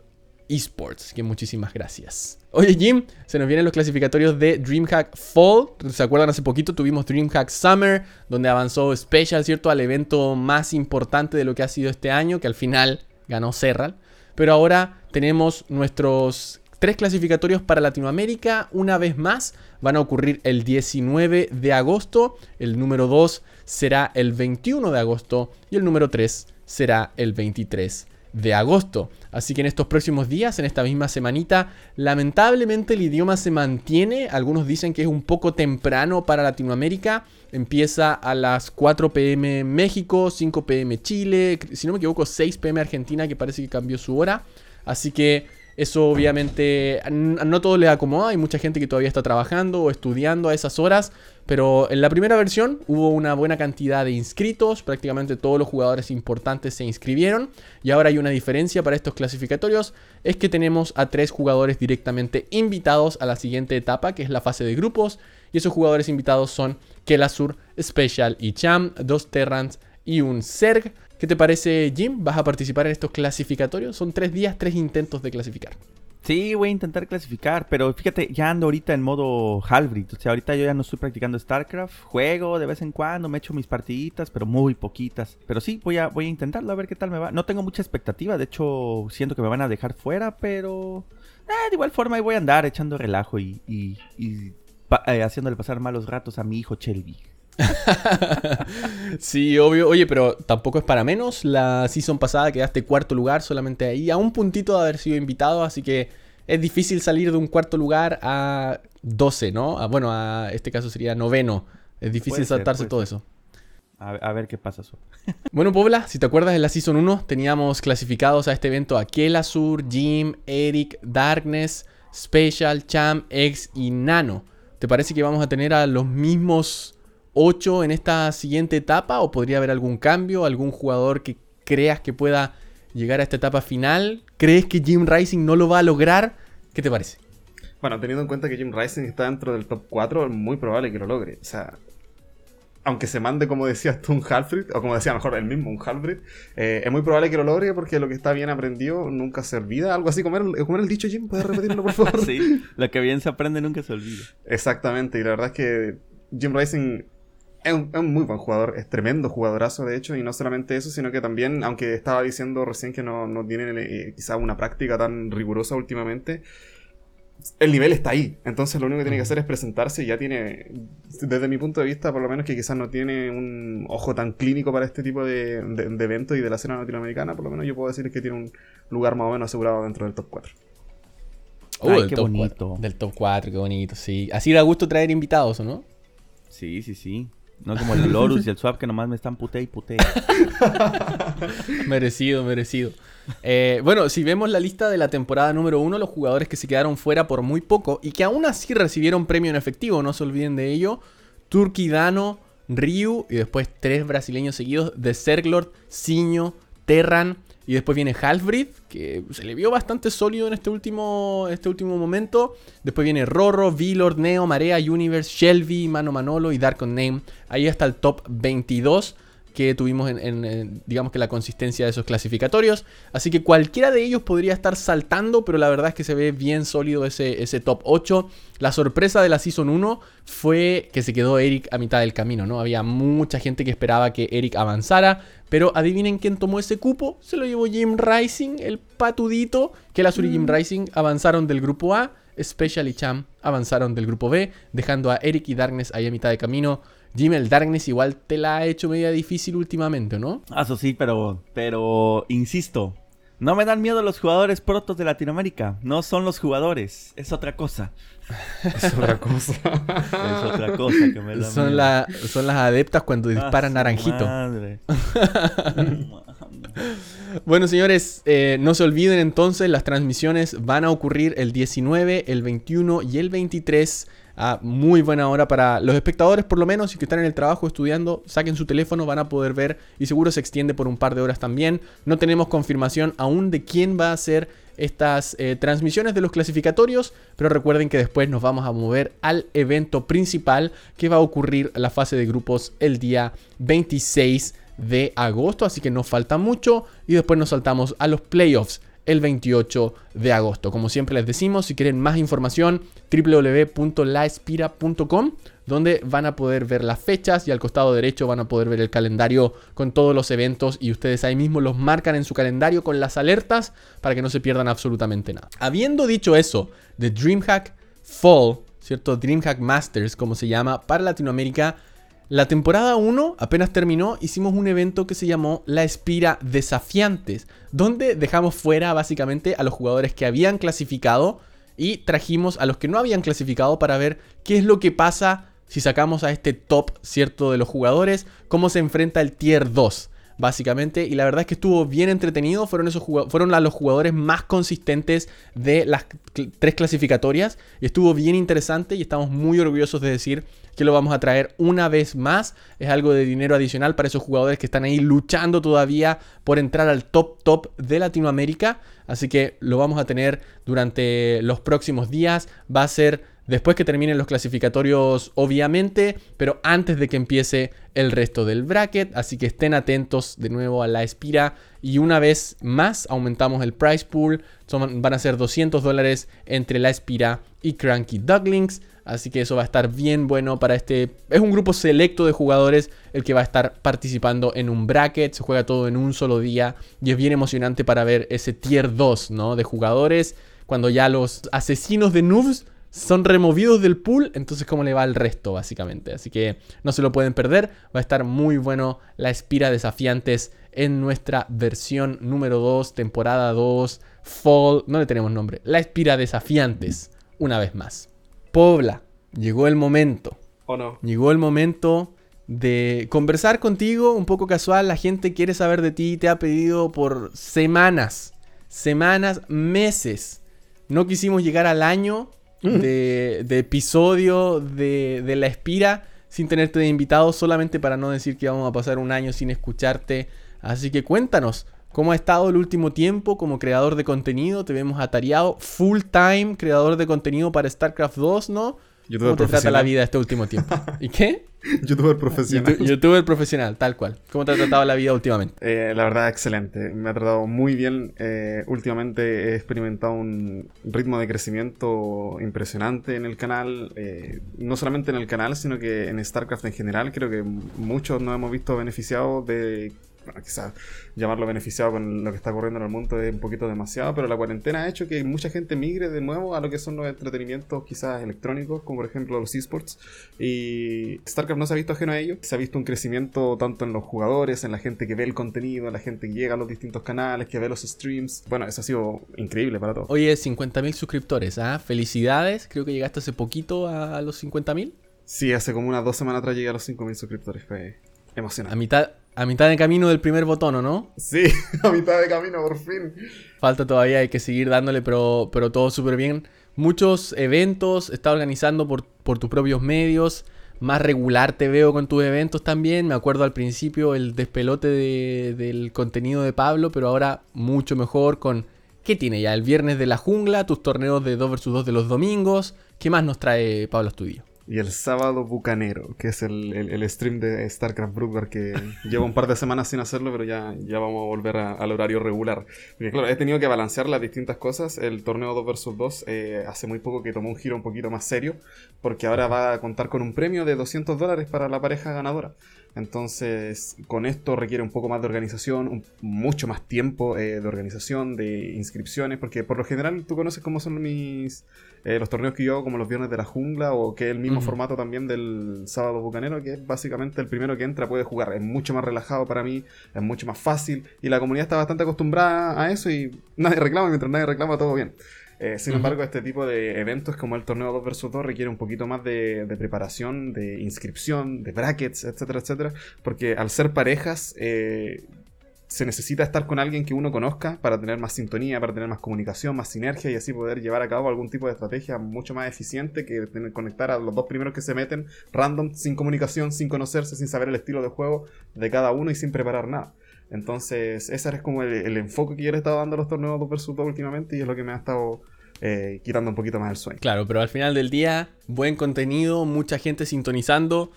Esports. Que muchísimas gracias. Oye Jim, se nos vienen los clasificatorios de DreamHack Fall. ¿Se acuerdan? Hace poquito tuvimos DreamHack Summer, donde avanzó Special, ¿cierto? Al evento más importante de lo que ha sido este año, que al final ganó Serral. Pero ahora tenemos nuestros tres clasificatorios para Latinoamérica. Una vez más, van a ocurrir el 19 de agosto. El número 2 será el 21 de agosto. Y el número 3 será el 23 de agosto. Así que en estos próximos días, en esta misma semanita, lamentablemente el idioma se mantiene. Algunos dicen que es un poco temprano para Latinoamérica. Empieza a las 4 pm México, 5 pm Chile, si no me equivoco 6 pm Argentina, que parece que cambió su hora. Así que eso obviamente no todo le acomoda, hay mucha gente que todavía está trabajando o estudiando a esas horas, pero en la primera versión hubo una buena cantidad de inscritos, prácticamente todos los jugadores importantes se inscribieron y ahora hay una diferencia para estos clasificatorios, es que tenemos a tres jugadores directamente invitados a la siguiente etapa, que es la fase de grupos, y esos jugadores invitados son Kelasur, Special y Cham, dos Terrans y un Zerg. ¿Qué te parece, Jim? ¿Vas a participar en estos clasificatorios? Son tres días, tres intentos de clasificar. Sí, voy a intentar clasificar, pero fíjate, ya ando ahorita en modo Halbrid. O sea, ahorita yo ya no estoy practicando StarCraft. Juego de vez en cuando, me echo mis partiditas, pero muy poquitas. Pero sí, voy a, voy a intentarlo a ver qué tal me va. No tengo mucha expectativa, de hecho, siento que me van a dejar fuera, pero. Eh, de igual forma, ahí voy a andar echando relajo y, y, eh, haciéndole pasar malos ratos a mi hijo Shelby. sí, obvio. Oye, pero tampoco es para menos. La season pasada quedaste cuarto lugar, solamente ahí, a un puntito de haber sido invitado, así que es difícil salir de un cuarto lugar a 12, ¿no? bueno, a este caso sería noveno. Es difícil saltarse todo eso. A, ver qué pasa. Eso. bueno, Pobla, si te acuerdas de la Season 1, teníamos clasificados a este evento a Sur, Jim, Eric, Darkness, Special, Cham, X y Nano. ¿Te parece que vamos a tener a los mismos 8 en esta siguiente etapa o podría haber algún cambio, algún jugador que creas que pueda llegar a esta etapa final? ¿Crees que Jim Rising no lo va a lograr? ¿Qué te parece? Bueno, teniendo en cuenta que Jim Rising está dentro del top 4, es muy probable que lo logre. O sea, aunque se mande, como decías tú, un Halfrid, o como decía mejor el mismo, un Halfrid, eh, es muy probable que lo logre porque lo que está bien aprendido nunca se olvida. Algo así como era, como el dicho Jim, ¿puedes repetirlo, por favor? sí, lo que bien se aprende nunca se olvida. Exactamente, y la verdad es que Jim Rising es un, es un muy buen jugador, es tremendo jugadorazo de hecho, y no solamente eso, sino que también, aunque estaba diciendo recién que no, no tiene eh, quizá una práctica tan rigurosa últimamente, el nivel está ahí. Entonces lo único que tiene que hacer es presentarse y ya tiene, desde mi punto de vista, por lo menos que quizás no tiene un ojo tan clínico para este tipo de, de- de eventos y de la escena latinoamericana, por lo menos yo puedo decir que tiene un lugar más o menos asegurado dentro del top 4. Uh, Ay, del qué top bonito. 4, del top 4, qué bonito, sí. Así da gusto traer invitados, ¿o no? Sí, sí, sí. No como el Lorus y el Swap que nomás me están puté y puté. merecido, merecido. Eh, bueno, si vemos la lista de la temporada número 1, los jugadores que se quedaron fuera por muy poco y que aún así recibieron premio en efectivo, no se olviden de ello. Turki Dano, Ryu y después tres brasileños seguidos de Serglord, Siño, Terran y después viene Halfbreed, que se le vio bastante sólido en este último, este último momento. Después viene Rorro, Vilord, Neo, Marea, Universe, Shelby, Mano Manolo y Dark on Name. Ahí está el top 22 que tuvimos en, en, en, digamos que la consistencia de esos clasificatorios. Así que cualquiera de ellos podría estar saltando, pero la verdad es que se ve bien sólido ese, ese top 8. La sorpresa de la Season 1 fue que se quedó Eric a mitad del camino, ¿no? Había mucha gente que esperaba que Eric avanzara, pero adivinen quién tomó ese cupo. Se lo llevó Jim Rising, el patudito, que Azul y Jim Rising avanzaron del grupo A. Special y Cham avanzaron del grupo B, dejando a Eric y Darkness ahí a mitad de camino. Jim, el Darkness igual te la ha hecho media difícil últimamente, ¿no? Ah, Eso sí, pero, pero, insisto, no me dan miedo los jugadores protos de Latinoamérica. No son los jugadores, es otra cosa. Es otra cosa. Es otra cosa que me da Son, miedo. la, son las adeptas cuando Ah, disparan naranjito. madre. Bueno, señores, eh, no se olviden entonces, las transmisiones van a ocurrir el 19, el 21 y el 23 a muy buena hora para los espectadores, por lo menos, y que están en el trabajo estudiando, saquen su teléfono, van a poder ver y seguro se extiende por un par de horas también. No tenemos confirmación aún de quién va a hacer estas eh, transmisiones de los clasificatorios, pero recuerden que después nos vamos a mover al evento principal que va a ocurrir la fase de grupos el día 26 de agosto, así que nos falta mucho y después nos saltamos a los playoffs el 28 de agosto. Como siempre les decimos, si quieren más información, www.laespira.com, donde van a poder ver las fechas y al costado derecho van a poder ver el calendario con todos los eventos y ustedes ahí mismo los marcan en su calendario con las alertas para que no se pierdan absolutamente nada. Habiendo dicho eso de DreamHack Fall, ¿cierto? DreamHack Masters, como se llama, para Latinoamérica, la temporada 1 apenas terminó, hicimos un evento que se llamó La Espira Desafiantes, donde dejamos fuera básicamente a los jugadores que habían clasificado y trajimos a los que no habían clasificado para ver qué es lo que pasa si sacamos a este top, ¿cierto? De los jugadores, cómo se enfrenta el tier 2 básicamente. Y la verdad es que estuvo bien entretenido. Fueron, esos fueron los jugadores más consistentes de las tres clasificatorias. Y estuvo bien interesante y estamos muy orgullosos de decir que lo vamos a traer una vez más. Es algo de dinero adicional para esos jugadores que están ahí luchando todavía por entrar al top top de Latinoamérica. Así que lo vamos a tener durante los próximos días. Va a ser después que terminen los clasificatorios, obviamente, pero antes de que empiece el resto del bracket. Así que estén atentos de nuevo a la Espira. Y una vez más, aumentamos el price pool. Van a ser 200 dólares entre la Espira y Cranky Ducklings. Así que eso va a estar bien bueno para este. Es un grupo selecto de jugadores el que va a estar participando en un bracket. Se juega todo en un solo día. Y es bien emocionante para ver ese tier 2, ¿no? De jugadores. Cuando ya los asesinos de noobs son removidos del pool, entonces cómo le va al resto, básicamente. Así que no se lo pueden perder. Va a estar muy bueno la Espira Desafiantes en nuestra versión número 2, temporada 2, Fall. No le tenemos nombre. La Espira Desafiantes, una vez más. Pobla, llegó el momento. ¿O no? Llegó el momento de conversar contigo un poco casual. La gente quiere saber de ti, te ha pedido por semanas, semanas, meses. No quisimos llegar al año de, de episodio de, de La Espira sin tenerte de invitado, solamente para no decir que vamos a pasar un año sin escucharte. Así que cuéntanos, ¿cómo ha estado el último tiempo como creador de contenido? Te vemos atareado, full time creador de contenido para StarCraft 2, ¿no? Youtuber ¿Cómo te trata la vida este último tiempo? ¿Y qué? Youtuber profesional. YouTube- youtuber profesional, tal cual. ¿Cómo te ha tratado la vida últimamente? Eh, la verdad, excelente. Me ha tratado muy bien. Eh, últimamente he experimentado un ritmo de crecimiento impresionante en el canal. eh, no solamente en el canal, sino que en StarCraft en general. Creo que muchos nos hemos visto beneficiados de. Bueno, quizás llamarlo beneficiado con lo que está ocurriendo en el mundo es un poquito demasiado, pero la cuarentena ha hecho que mucha gente migre de nuevo a lo que son los entretenimientos quizás electrónicos, como por ejemplo los esports. Y StarCraft no se ha visto ajeno a ello. Se ha visto un crecimiento tanto en los jugadores, en la gente que ve el contenido, en la gente que llega a los distintos canales, que ve los streams. Bueno, eso ha sido increíble para todos. Oye, 50.000 suscriptores, ¿ah? Felicidades. Creo que llegaste hace poquito a, a los 50.000. Sí, hace como unas dos semanas atrás llegué a los 5.000 suscriptores. Fue A emocionante. mitad, a mitad de camino del primer botón, ¿o no? Sí, a mitad de camino, por fin. Falta todavía, hay que seguir dándole, pero, pero todo súper bien. Muchos eventos, está organizando por, por tus propios medios. Más regular te veo con tus eventos también. Me acuerdo al principio el despelote de- del contenido de Pablo, pero ahora mucho mejor con... ¿Qué tiene ya? El viernes de la jungla, tus torneos de 2 vs 2 de los domingos. ¿Qué más nos trae Pablo Estudio? Y el sábado bucanero, que es el, el- el stream de StarCraft Brookbar, que llevo un par de semanas sin hacerlo, pero ya, ya vamos a volver a- al horario regular. Porque claro, he tenido que balancear las distintas cosas. El torneo 2 vs 2 eh, hace muy poco que tomó un giro un poquito más serio, porque ahora va a contar con un premio de 200 dólares para la pareja ganadora. Entonces, con esto requiere un poco más de organización, un- mucho más tiempo eh, de organización, de inscripciones, porque por lo general tú conoces cómo son mis eh, los torneos que yo hago, como los viernes de la jungla, o que es el mismo formato también del sábado bucanero, que es básicamente el primero que entra puede jugar. Es mucho más relajado para mí, es mucho más fácil, y la comunidad está bastante acostumbrada a eso y nadie reclama, mientras nadie reclama todo bien. Eh, sin embargo, este tipo de eventos como el torneo 2 vs 2 requiere un poquito más de, de preparación, de inscripción, de brackets, etcétera, etcétera. Porque al ser parejas, eh, se necesita estar con alguien que uno conozca para tener más sintonía, para tener más comunicación, más sinergia y así poder llevar a cabo algún tipo de estrategia mucho más eficiente que tener- conectar a los dos primeros que se meten random, sin comunicación, sin conocerse, sin saber el estilo de juego de cada uno y sin preparar nada. Entonces, ese es como el, enfoque que yo le he estado dando a los torneos 2 vs 2 últimamente y es lo que me ha estado eh, quitando un poquito más el sueño. Claro, pero al final del día, buen contenido, mucha gente sintonizando.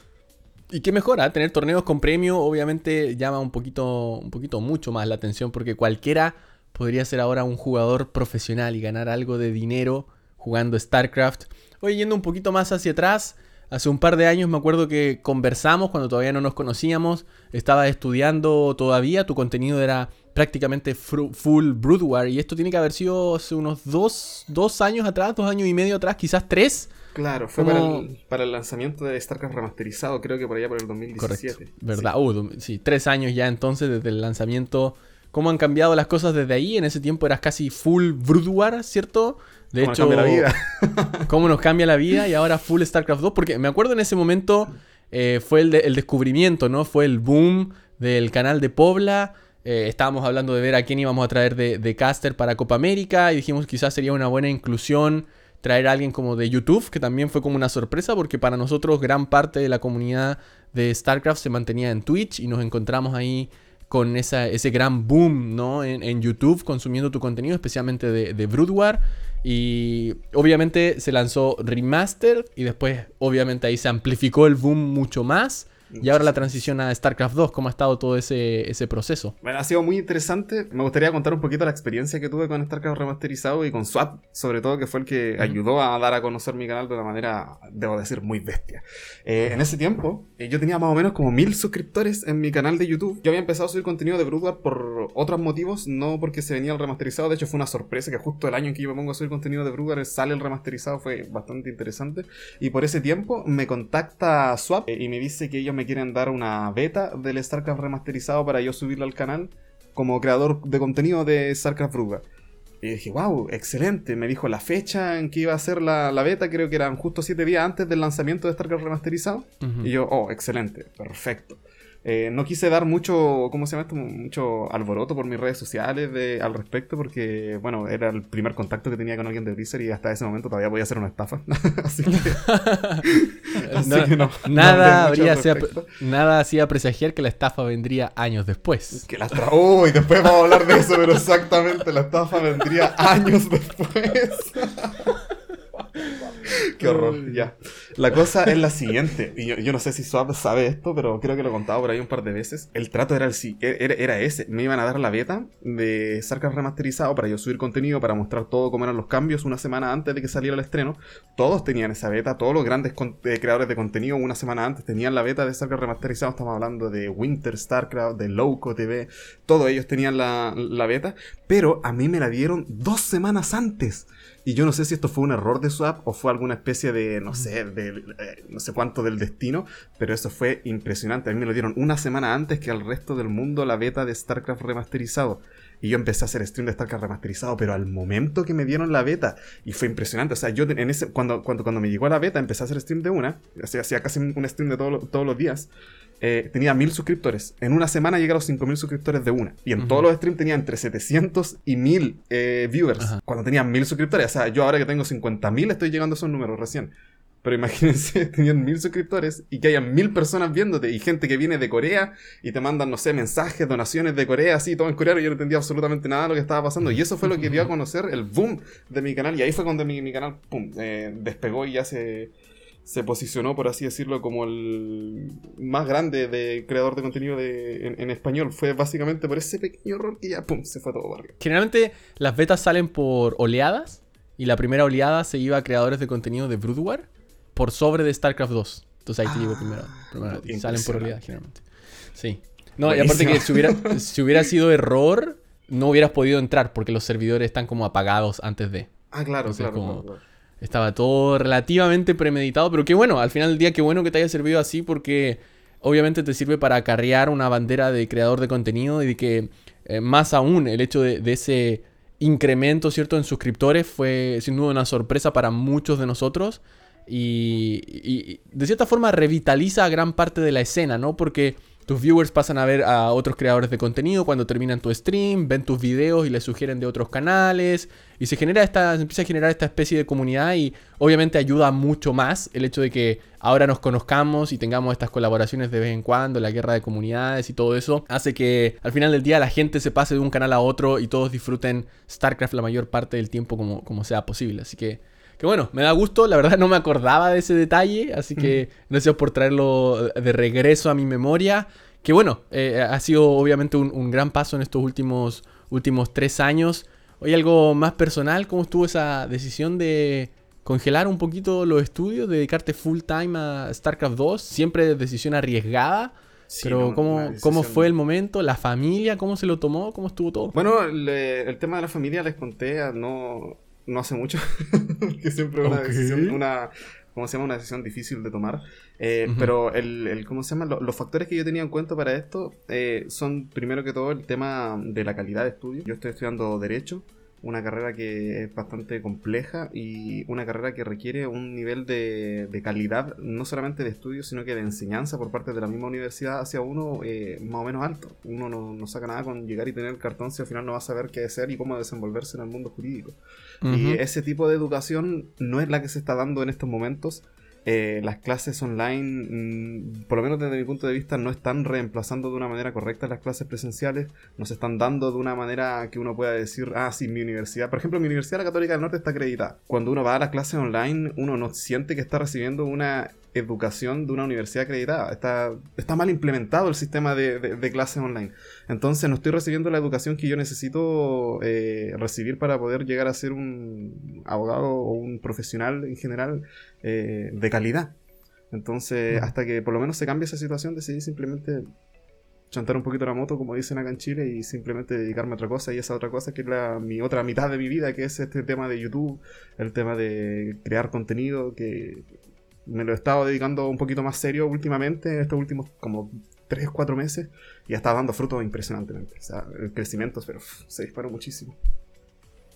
Y qué mejor, ¿ah? tener torneos con premio obviamente llama un poquito, un poquito mucho más la atención porque cualquiera podría ser ahora un jugador profesional y ganar algo de dinero jugando StarCraft. Oye, yendo un poquito más hacia atrás, hace un par de años me acuerdo que conversamos cuando todavía no nos conocíamos, estaba estudiando todavía, tu contenido era prácticamente full Brood War y esto tiene que haber sido hace unos dos, dos años atrás, dos años y medio atrás, quizás tres. Claro, fue Como- para el, para el lanzamiento de StarCraft remasterizado, creo que por allá por el 2017. Correcto. ¿Verdad? Uh, sí, tres años ya entonces desde el lanzamiento. ¿Cómo han cambiado las cosas desde ahí? En ese tiempo eras casi full Brood War, ¿cierto? De Cómo nos hecho, cambia la vida. cómo nos cambia la vida y ahora full StarCraft 2. Porque me acuerdo en ese momento eh, fue el, de- el descubrimiento, ¿no? Fue el boom del canal de Pobla. Eh, estábamos hablando de ver a quién íbamos a traer de, de caster para Copa América y dijimos quizás sería una buena inclusión traer a alguien como de YouTube, que también fue como una sorpresa porque para nosotros gran parte de la comunidad de StarCraft se mantenía en Twitch y nos encontramos ahí con ese gran boom ¿no? en, YouTube consumiendo tu contenido, especialmente de, de Brood War. Y obviamente se lanzó Remastered y después obviamente ahí se amplificó el boom mucho más. Y ahora la transición a StarCraft 2, ¿cómo ha estado todo ese, ese proceso? Bueno, ha sido muy interesante. Me gustaría contar un poquito la experiencia que tuve con StarCraft remasterizado y con Swap, sobre todo, que fue el que ayudó a dar a conocer mi canal de una manera, debo decir, muy bestia. Eh, en ese tiempo, eh, yo tenía más o menos como mil suscriptores en mi canal de YouTube. Yo había empezado a subir contenido de Brood War por otros motivos, no porque se venía el remasterizado. De hecho, fue una sorpresa que justo el año en que yo me pongo a subir contenido de Brood War sale el remasterizado. Fue bastante interesante. Y por ese tiempo me contacta Swap eh, y me dice que ellos me quieren dar una beta del StarCraft remasterizado para yo subirlo al canal como creador de contenido de StarCraft Bruga. Y dije, wow, excelente. Me dijo la fecha en que iba a ser la, la beta, creo que eran justo 7 días antes del lanzamiento de StarCraft remasterizado. Y yo, oh, excelente, perfecto. Eh, no quise dar mucho, ¿cómo se llama esto? Mucho alboroto por mis redes sociales de, al respecto, porque, bueno, era el primer contacto que tenía con alguien de Blizzard y hasta ese momento todavía podía ser una estafa. Así que. así No- que no- no nada, habría respecto. nada hacía presagiar que la estafa vendría años después. Que la. Uy, después vamos a hablar de eso, pero exactamente, la estafa vendría años después. Ya. La cosa es la siguiente, y yo, no sé si Swap sabe esto, pero creo que lo he contado por ahí un par de veces. El trato era, el, era, era ese, me iban a dar la beta de StarCraft remasterizado para yo subir contenido, para mostrar todo cómo eran los cambios una semana antes de que saliera el estreno. Todos tenían esa beta, todos los grandes eh, creadores de contenido una semana antes tenían la beta de StarCraft remasterizado. Estamos hablando de Winter StarCraft, de Loco TV, todos ellos tenían la beta, pero a mí me la dieron dos semanas antes. Y yo no sé si esto fue un error de Swap o fue alguna especie de, no sé, de, eh, no sé cuánto del destino, pero eso fue impresionante. A mí me lo dieron una semana antes que al resto del mundo la beta de StarCraft remasterizado. Y yo empecé a hacer stream de StarCraft remasterizado, pero al momento que me dieron la beta, y fue impresionante. O sea, yo en ese, cuando, cuando, cuando me llegó la beta, empecé a hacer stream de una, hacía casi un stream de todos los días. Eh, tenía mil suscriptores. En una semana llegué a los 5000 suscriptores de una. Y en todos los streams tenía entre 700 y 1000 eh, viewers. Cuando tenía mil suscriptores. O sea, yo ahora que tengo 50.000 estoy llegando a esos números recién. Pero imagínense, tenían mil suscriptores y que hayan mil personas viéndote y gente que viene de Corea y te mandan, no sé, mensajes, donaciones de Corea, así, todo en coreano. Yo no entendía absolutamente nada de lo que estaba pasando. Y eso fue lo que dio a conocer el boom de mi canal. Y ahí fue cuando mi, canal, pum, eh, despegó y ya se se posicionó, por así decirlo, como el más grande de creador de contenido en, español. Fue básicamente por ese pequeño error que ya, pum, se fue todo barrio. Generalmente las betas salen por oleadas y la primera oleada se iba a creadores de contenido de Broodwar por sobre de StarCraft 2. Entonces ahí te llegó primero. y salen por oleadas generalmente. Sí. No, y aparte que si hubiera, si hubiera sido error, no hubieras podido entrar porque los servidores están como apagados antes de. Ah, claro, claro. Estaba todo relativamente premeditado, pero qué bueno, al final del día qué bueno que te haya servido así porque obviamente te sirve para acarrear una bandera de creador de contenido y de que eh, más aún el hecho de, ese incremento, ¿cierto?, en suscriptores fue sin duda una sorpresa para muchos de nosotros y, y de cierta forma revitaliza a gran parte de la escena, ¿no? Porque tus viewers pasan a ver a otros creadores de contenido cuando terminan tu stream, ven tus videos y les sugieren de otros canales. Y se genera esta, empieza a generar esta especie de comunidad y obviamente ayuda mucho más el hecho de que ahora nos conozcamos y tengamos estas colaboraciones de vez en cuando, la guerra de comunidades y todo eso. Hace que al final del día la gente se pase de un canal a otro y todos disfruten StarCraft la mayor parte del tiempo como, como sea posible. Así que que bueno, me da gusto, la verdad no me acordaba de ese detalle, así que gracias por traerlo de regreso a mi memoria. Que bueno, eh, ha sido obviamente un, gran paso en estos últimos, últimos tres años. Hoy algo más personal, ¿cómo estuvo esa decisión de congelar un poquito los estudios, dedicarte full time a StarCraft 2? Siempre decisión arriesgada. pero ¿cómo, ¿cómo, fue el momento? ¿La familia? ¿Cómo se lo tomó? ¿Cómo estuvo todo? Bueno, el tema de la familia les conté, no, no hace mucho, que siempre es una decisión, una, ¿cómo se llama? Una decisión difícil de tomar. Eh, pero el, el, ¿cómo se llama? los factores que yo tenía en cuenta para esto eh, son, primero que todo, el tema de la calidad de estudio. Yo estoy estudiando Derecho una carrera que es bastante compleja y una carrera que requiere un nivel de, calidad, no solamente de estudio, sino que de enseñanza por parte de la misma universidad hacia uno eh, más o menos alto. Uno no, saca nada con llegar y tener el cartón si al final no va a saber qué hacer y cómo desenvolverse en el mundo jurídico. Y ese tipo de educación no es la que se está dando en estos momentos eh, las clases online, mm, por lo menos desde mi punto de vista, no están reemplazando de una manera correcta las clases presenciales, no se están dando de una manera que uno pueda decir, ah, sí, mi universidad, por ejemplo, mi Universidad Católica del Norte está acreditada. Cuando uno va a las clases online, uno no siente que está recibiendo una educación de una universidad acreditada. Está, está mal implementado el sistema de, de, clases online. Entonces no estoy recibiendo la educación que yo necesito eh, recibir para poder llegar a ser un abogado o un profesional en general eh, de calidad. Entonces, hasta que por lo menos se cambie esa situación, decidí simplemente chantar un poquito la moto, como dicen acá en Chile, y simplemente dedicarme a otra cosa, y esa otra cosa que es la, mi otra mitad de mi vida, que es este tema de YouTube, el tema de crear contenido, que me lo he estado dedicando un poquito más serio últimamente, en estos últimos como 3 4 meses, y está dando frutos impresionantemente. O sea, el crecimiento pero, se disparó muchísimo.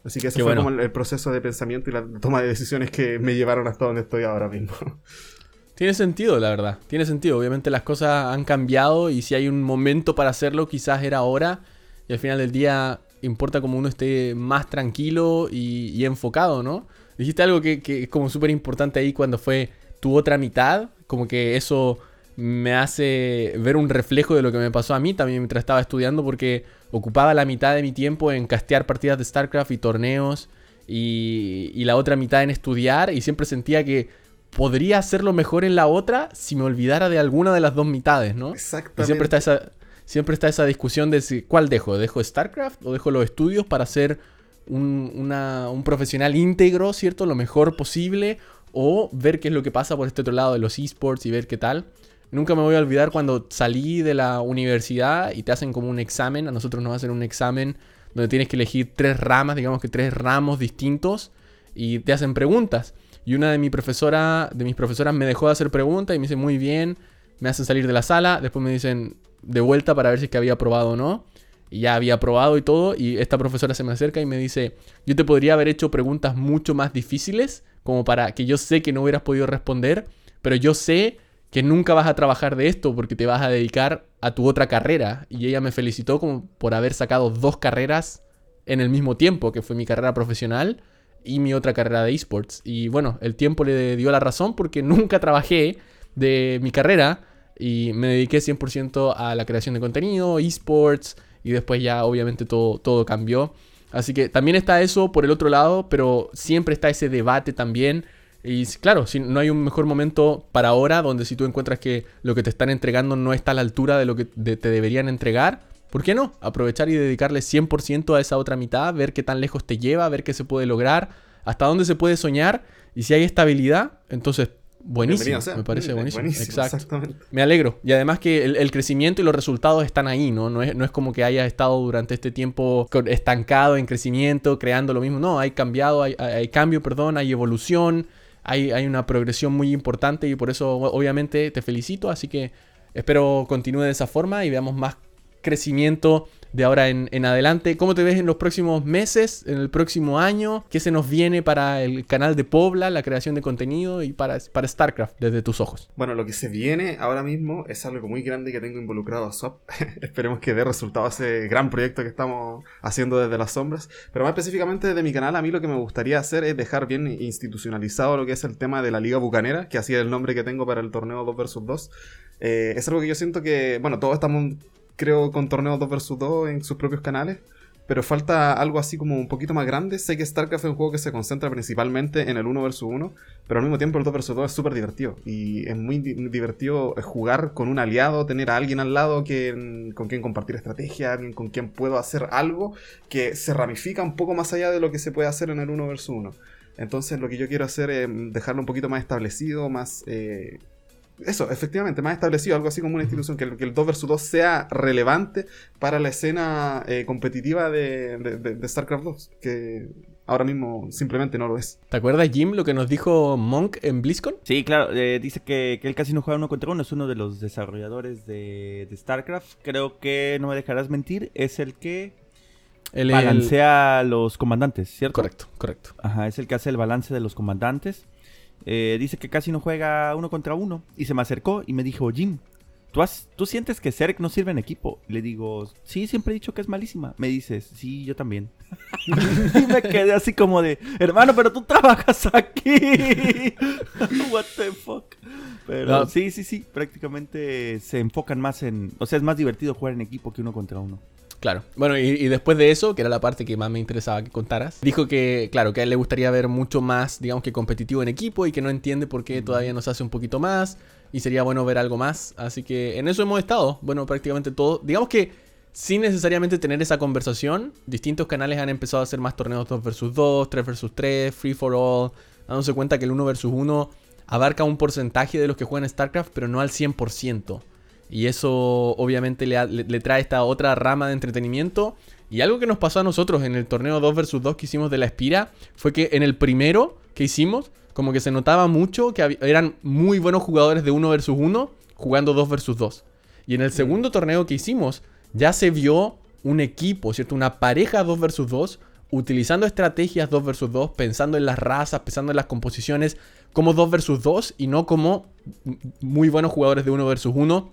Así que ese fue como el, proceso de pensamiento y la toma de decisiones que me llevaron hasta donde estoy ahora mismo. Tiene sentido, la verdad. Tiene sentido. Obviamente las cosas han cambiado y si hay un momento para hacerlo, quizás era ahora. Y al final del día importa como uno esté más tranquilo y, enfocado, ¿no? Dijiste algo que, que es como súper importante ahí cuando fue tu otra mitad, como que eso me hace ver un reflejo de lo que me pasó a mí también mientras estaba estudiando porque ocupaba la mitad de mi tiempo en castear partidas de StarCraft y torneos y, y la otra mitad en estudiar y siempre sentía que podría hacerlo mejor en la otra si me olvidara de alguna de las dos mitades, ¿no? Exactamente. Y siempre está esa, siempre está esa discusión de si, cuál dejo, ¿dejo StarCraft o dejo los estudios para ser un, una- un profesional íntegro, ¿cierto? Lo mejor posible o ver qué es lo que pasa por este otro lado de los esports y ver qué tal. Nunca me voy a olvidar cuando salí de la universidad y te hacen como un examen, a nosotros nos hacen un examen donde tienes que elegir tres ramas, digamos que tres ramos distintos y te hacen preguntas. Y una de, mi profesora, de mis profesoras me dejó de hacer preguntas y me dice muy bien, me hacen salir de la sala, después me dicen de vuelta para ver si es que había aprobado o no. Y ya había aprobado y todo, y esta profesora se me acerca y me dice, yo te podría haber hecho preguntas mucho más difíciles, como para que yo sé que no hubieras podido responder, pero yo sé que nunca vas a trabajar de esto porque te vas a dedicar a tu otra carrera. Y ella me felicitó como por haber sacado dos carreras en el mismo tiempo, que fue mi carrera profesional y mi otra carrera de esports. Y bueno, el tiempo le dio la razón porque nunca trabajé de mi carrera y me dediqué 100% a la creación de contenido, esports y después ya obviamente todo, todo cambió. Así que también está eso por el otro lado, pero siempre está ese debate también. Y claro, si no hay un mejor momento para ahora donde si tú encuentras que lo que te están entregando no está a la altura de lo que te deberían entregar, ¿por qué no? Aprovechar y dedicarle 100% a esa otra mitad, ver qué tan lejos te lleva, ver qué se puede lograr, hasta dónde se puede soñar y si hay estabilidad, entonces buenísimo, me parece buenísimo. buenísimo, Exacto. Exactamente. Me alegro. Y además que el, el crecimiento y los resultados están ahí, ¿no? No es, no es como que hayas estado durante este tiempo estancado en crecimiento, creando lo mismo. No, hay cambiado, hay- hay cambio, perdón, hay evolución, hay, hay una progresión muy importante y por eso obviamente te felicito. Así que espero continúe de esa forma y veamos más crecimiento de ahora en, adelante. ¿Cómo te ves en los próximos meses, en el próximo año? ¿Qué se nos viene para el canal de Pobla, la creación de contenido y para, para StarCraft desde tus ojos? Bueno, lo que se viene ahora mismo es algo muy grande que tengo involucrado a Swap. Esperemos que dé resultado a ese gran proyecto que estamos haciendo desde las sombras. Pero más específicamente desde mi canal, a mí lo que me gustaría hacer es dejar bien institucionalizado lo que es el tema de la Liga Bucanera, que así es el nombre que tengo para el torneo 2 vs 2. Eh, es algo que yo siento que, bueno, todos estamos, creo, con torneos 2 vs 2 en sus propios canales. Pero falta algo así como un poquito más grande. Sé que StarCraft es un juego que se concentra principalmente en el 1 vs 1, pero al mismo tiempo el 2 vs 2 es súper divertido. Y es muy di- divertido jugar con un aliado, tener a alguien al lado que, con quien compartir estrategia, alguien con quien puedo hacer algo que se ramifica un poco más allá de lo que se puede hacer en el 1 vs 1. Entonces lo que yo quiero hacer es dejarlo un poquito más establecido, más... eh, eso, efectivamente, más establecido, algo así como una institución, que el, que el 2 vs 2 sea relevante para la escena eh, competitiva de, de- de- de StarCraft 2, que ahora mismo simplemente no lo es. ¿Te acuerdas, Jim, lo que nos dijo Monk en BlizzCon? Sí, claro, eh, dice que, que él casi no juega uno contra uno, es uno de los desarrolladores de, de StarCraft. Creo que no me dejarás mentir, es el que El, el- balancea los comandantes, ¿cierto? Correcto, correcto. Ajá, es el que hace el balance de los comandantes. Eh, dice que casi no juega uno contra uno. Y se me acercó y me dijo, Jim, ¿tú, has, ¿tú sientes que Zerg no sirve en equipo? Le digo, sí, siempre he dicho que es malísima. Me dices, sí, yo también. y me quedé así como de, hermano, pero tú trabajas aquí. What the fuck. Pero No. sí, sí, sí, prácticamente se enfocan más en... O sea, es más divertido jugar en equipo que uno contra uno. Claro. Bueno, y, y después de eso, que era la parte que más me interesaba que contaras, dijo que, claro, que a él le gustaría ver mucho más, digamos que competitivo en equipo y que no entiende por qué todavía no se hace un poquito más y sería bueno ver algo más. Así que en eso hemos estado. Bueno, prácticamente todo. Digamos que sin necesariamente tener esa conversación, distintos canales han empezado a hacer más torneos 2 vs 2, 3 vs 3, free for all, dándose cuenta que el 1 vs 1 abarca un porcentaje de los que juegan StarCraft, pero no al 100%. Y eso obviamente le, le- le trae esta otra rama de entretenimiento. Y algo que nos pasó a nosotros en el torneo 2 vs 2 que hicimos de la Espira fue que en el primero que hicimos, como que se notaba mucho que eran muy buenos jugadores de 1 vs 1 jugando 2 vs 2. Y en el segundo torneo que hicimos, ya se vio un equipo, ¿cierto? Una pareja 2 vs 2 utilizando estrategias 2 vs 2, pensando en las razas, pensando en las composiciones como 2 vs 2 y no como muy buenos jugadores de 1 vs 1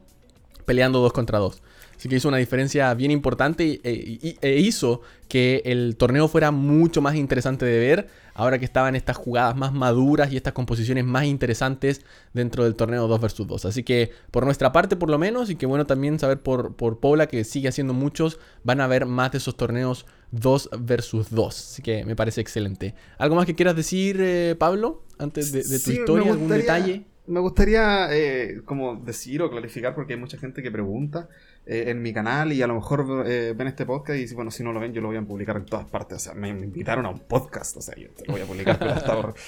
peleando 2 contra 2. Así que hizo una diferencia bien importante y- e, e hizo que el torneo fuera mucho más interesante de ver. Ahora que estaban estas jugadas más maduras y estas composiciones más interesantes dentro del torneo 2 vs 2. Así que por nuestra parte por lo menos, y que bueno también saber por, por Pobla que sigue haciendo muchos, van a ver más de esos torneos 2 versus 2. Así que me parece excelente. ¿Algo más que quieras decir, eh, Pablo? Antes de, de tu Sí, historia, algún detalle. Me gustaría eh, como decir o clarificar porque hay mucha gente que pregunta eh, en mi canal y a lo mejor eh, ven este podcast y bueno, si no lo ven yo lo voy a publicar en todas partes. O sea, me, invitaron a un podcast, o sea, yo te lo voy a publicar pero.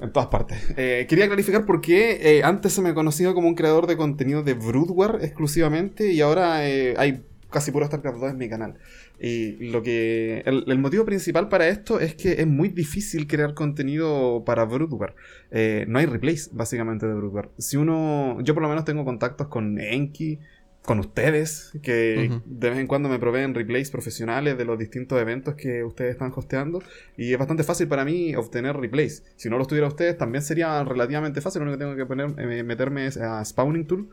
En todas partes. Eh, quería clarificar por qué eh, antes se me conocía como un creador de contenido de Broodware exclusivamente y ahora eh, hay casi puro StarCraft 2 en mi canal. Y lo que. El, el motivo principal para esto es que es muy difícil crear contenido para Broodware. Eh, no hay replays, básicamente, de Broodware. Si uno. Yo por lo menos tengo contactos con Enki, con ustedes, que de vez en cuando me proveen replays profesionales de los distintos eventos que ustedes están hosteando. Y es bastante fácil para mí obtener replays. Si no los tuviera ustedes, también sería relativamente fácil. Lo único que tengo que poner, eh, meterme es a Spawning Tool.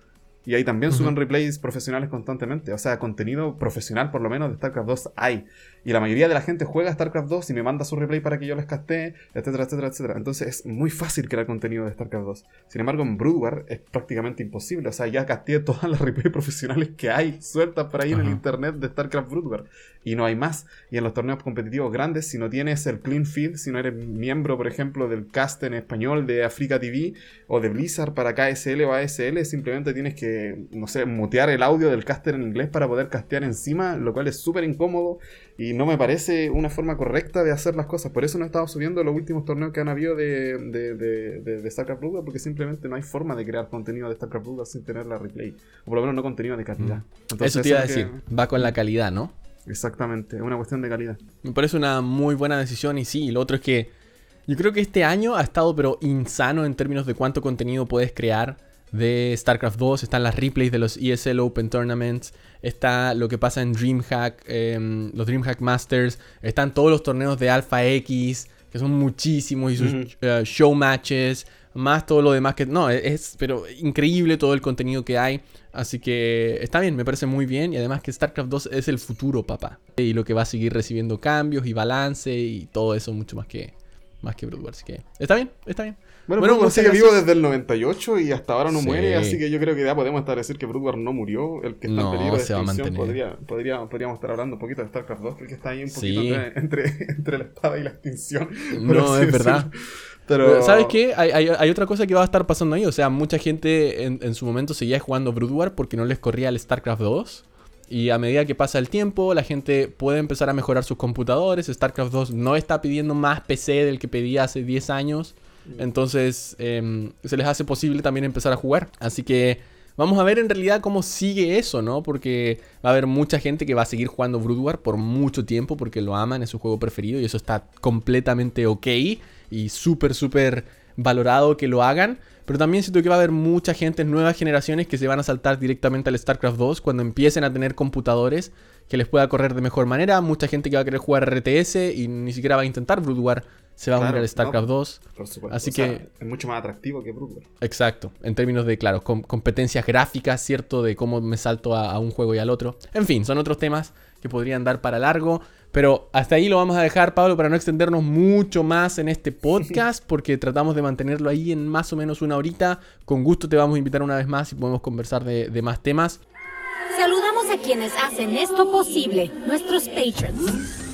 Y ahí también Ujú. suben replays profesionales constantemente. O sea, contenido profesional por lo menos de StarCraft 2 hay. Y la mayoría de la gente juega StarCraft 2 y me manda su replay para que yo les castee, etcétera, etcétera, etcétera. Entonces es muy fácil crear contenido de StarCraft 2. Sin embargo, en Broodware es prácticamente imposible. O sea, ya casteé todas las replays profesionales que hay sueltas por ahí en el internet de StarCraft Broodware. Y no hay más. Y en los torneos competitivos grandes, si no tienes el clean feed, si no eres miembro, por ejemplo, del cast en español de Africa TV o de Blizzard para KSL o ASL, simplemente tienes que, no sé, mutear el audio del caster en inglés para poder castear encima, lo cual es súper incómodo y no me parece una forma correcta de hacer las cosas. Por eso no he estado subiendo los últimos torneos que han habido de, de, de, de- de StarCraft Broodware, porque simplemente no hay forma de crear contenido de StarCraft Broodware sin tener la replay. O por lo menos no contenido de calidad. Entonces, Eso te iba a decir. que- Va con la calidad, ¿no? Exactamente, es una cuestión de calidad. Me parece una muy buena decisión y sí, y lo otro es que yo creo que este año ha estado pero insano en términos de cuánto contenido puedes crear de StarCraft 2, están las replays de los ESL Open Tournaments, está lo que pasa en DreamHack, em, los DreamHack Masters, están todos los torneos de Alpha X, que son muchísimos, y sus eh, show matches, más todo lo demás que... No, es, es, pero increíble todo el contenido que hay. Así que está bien, me parece muy bien. Y además que StarCraft 2 es el futuro, papá. Y lo que va a seguir recibiendo cambios y balance y todo eso mucho más que, más que Brood. Así que está bien, está bien. Bueno, Bueno, muchas sigue vivo desde el 98 y hasta ahora no Sí. muere, así que yo creo que ya podemos establecer que Broodwar no murió. El que está No, en peligro de extinción podría, podría- podríamos estar hablando un poquito de StarCraft 2, que el que está ahí un poquito Sí. entre, la espada y la extinción. No, es verdad. Pero, ¿Sabes qué? Hay, hay- hay otra cosa que va a estar pasando ahí. O sea, mucha gente en, en su momento seguía jugando Brood War porque no les corría el StarCraft 2. Y a medida que pasa el tiempo, la gente puede empezar a mejorar sus computadores. StarCraft 2 no está pidiendo más PC del que pedía hace 10 años. Entonces, em, se les hace posible también empezar a jugar. Así que vamos a ver en realidad cómo sigue eso, ¿no? Porque va a haber mucha gente que va a seguir jugando Brood War por mucho tiempo porque lo aman, es su juego preferido y eso está completamente ok y súper, súper valorado que lo hagan. Pero también siento que va a haber mucha gente, nuevas generaciones que se van a saltar directamente al StarCraft 2 cuando empiecen a tener computadores que les pueda correr de mejor manera. Mucha gente que va a querer jugar RTS y ni siquiera va a intentar Brood War se va a Claro, unir al StarCraft no. 2. por supuesto, así o sea, que- es mucho más atractivo que Broodwar. Exacto, en términos de, claro, com- competencias gráficas, ¿cierto? De cómo me salto a, a un juego y al otro. En fin, son otros temas que podrían dar para largo. Pero hasta ahí lo vamos a dejar, Pablo, para no extendernos mucho más en este podcast, porque tratamos de mantenerlo ahí en más o menos una horita. Con gusto te vamos a invitar una vez más y podemos conversar de, de más temas. Saludamos a quienes hacen esto posible, nuestros patrons.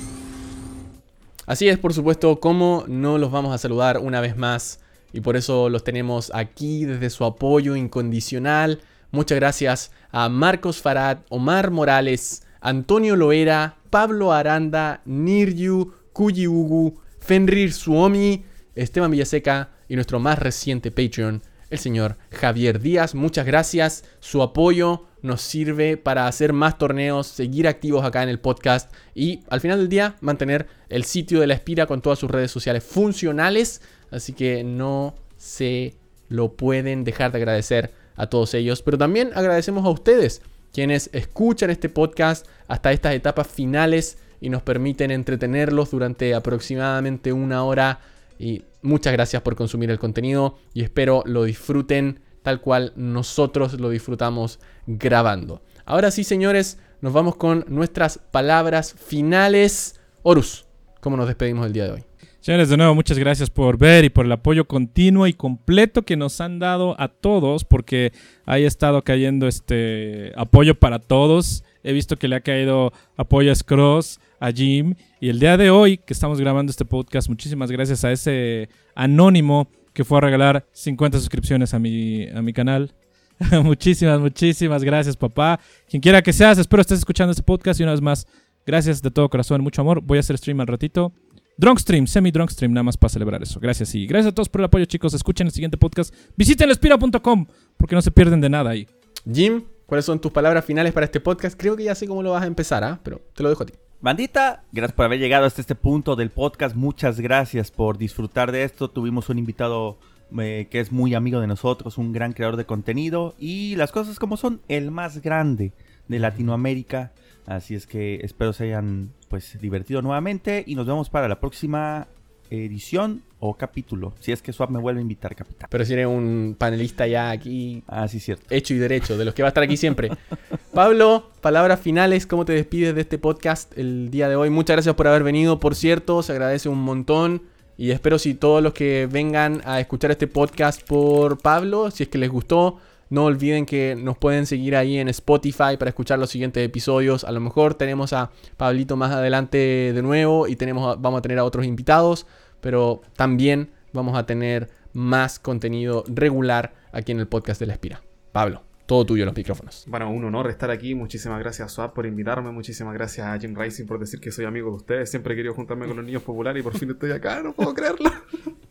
Así es, por supuesto, cómo no los vamos a saludar una vez más. Y por eso los tenemos aquí desde su apoyo incondicional. Muchas gracias a Marcos Farad, Omar Morales, Antonio Loera, Pablo Aranda, Niryu, Kuyi Ugu, Fenrir Suomi, Esteban Villaseca y nuestro más reciente Patreon, el señor Javier Díaz. Muchas gracias. Su apoyo nos sirve para hacer más torneos, seguir activos acá en el podcast y al final del día mantener el sitio de la Espira con todas sus redes sociales funcionales. Así que no se lo pueden dejar de agradecer a todos ellos. Pero también agradecemos a ustedes, quienes escuchan este podcast hasta estas etapas finales y nos permiten entretenerlos durante aproximadamente una hora. Y muchas gracias por consumir el contenido y espero lo disfruten tal cual nosotros lo disfrutamos grabando. Ahora sí, señores, nos vamos con nuestras palabras finales. Horus, ¿cómo nos despedimos el día de hoy? Señores, de nuevo, muchas gracias por ver y por el apoyo continuo y completo que nos han dado a todos, porque ha estado cayendo este apoyo para todos. He visto que le ha caído apoyo a Scross, a Jim. Y el día de hoy que estamos grabando este podcast, muchísimas gracias a ese anónimo que fue a regalar 50 suscripciones a mi, a mi canal. muchísimas, muchísimas gracias, papá. Quien quiera que seas, espero estés escuchando este podcast y una vez más, gracias de todo corazón, mucho amor. Voy a hacer stream al ratito. Drunk stream, semi drunk stream, nada más para celebrar eso. Gracias y gracias a todos por el apoyo, chicos. Escuchen el siguiente podcast. Visiten lespira.com porque no se pierden de nada ahí. Jim, ¿cuáles son tus palabras finales para este podcast? Creo que ya sé cómo lo vas a empezar, ¿ah? Pero te lo dejo a ti. Bandita, gracias por haber llegado hasta este punto del podcast. Muchas gracias por disfrutar de esto. Tuvimos un invitado eh, que es muy amigo de nosotros, un gran creador de contenido y las cosas como son, el más grande de Latinoamérica. Así es que espero se hayan pues divertido nuevamente y nos vemos para la próxima edición o capítulo. Si es que Swap me vuelve a invitar, capitán. Pero si eres un panelista ya aquí Ah, sí, cierto. hecho y derecho, de los que va a estar aquí siempre. Pablo, palabras finales, ¿cómo te despides de este podcast el día de hoy? Muchas gracias por haber venido, por cierto, se agradece un montón. Y espero si todos los que vengan a escuchar este podcast por Pablo, si es que les gustó, no olviden que nos pueden seguir ahí en Spotify para escuchar los siguientes episodios. A lo mejor tenemos a Pablito más adelante de nuevo y tenemos, vamos a tener a otros invitados, pero también vamos a tener más contenido regular aquí en el podcast de la Espira. Pablo, todo tuyo los micrófonos. Bueno, un honor estar aquí. Muchísimas gracias a Swap por invitarme. Muchísimas gracias a Jim Rising por decir que soy amigo de ustedes. Siempre he querido juntarme con los niños populares y por fin estoy acá. No puedo creerlo.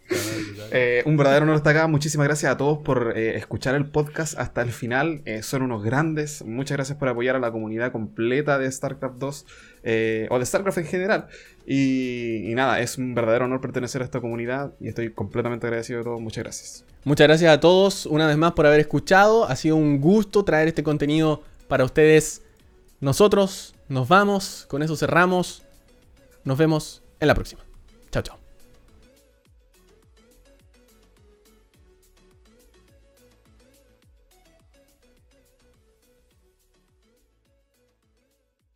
Eh, un verdadero honor estar acá. Muchísimas gracias a todos por eh, escuchar el podcast hasta el final. Eh, son unos grandes. Muchas gracias por apoyar a la comunidad completa de StarCraft 2 eh, o de StarCraft en general. Y, y nada, es un verdadero honor pertenecer a esta comunidad y estoy completamente agradecido de todo. Muchas gracias. Muchas gracias a todos una vez más por haber escuchado. Ha sido un gusto traer este contenido para ustedes. Nosotros nos vamos, con eso cerramos. Nos vemos en la próxima. Chao, chao.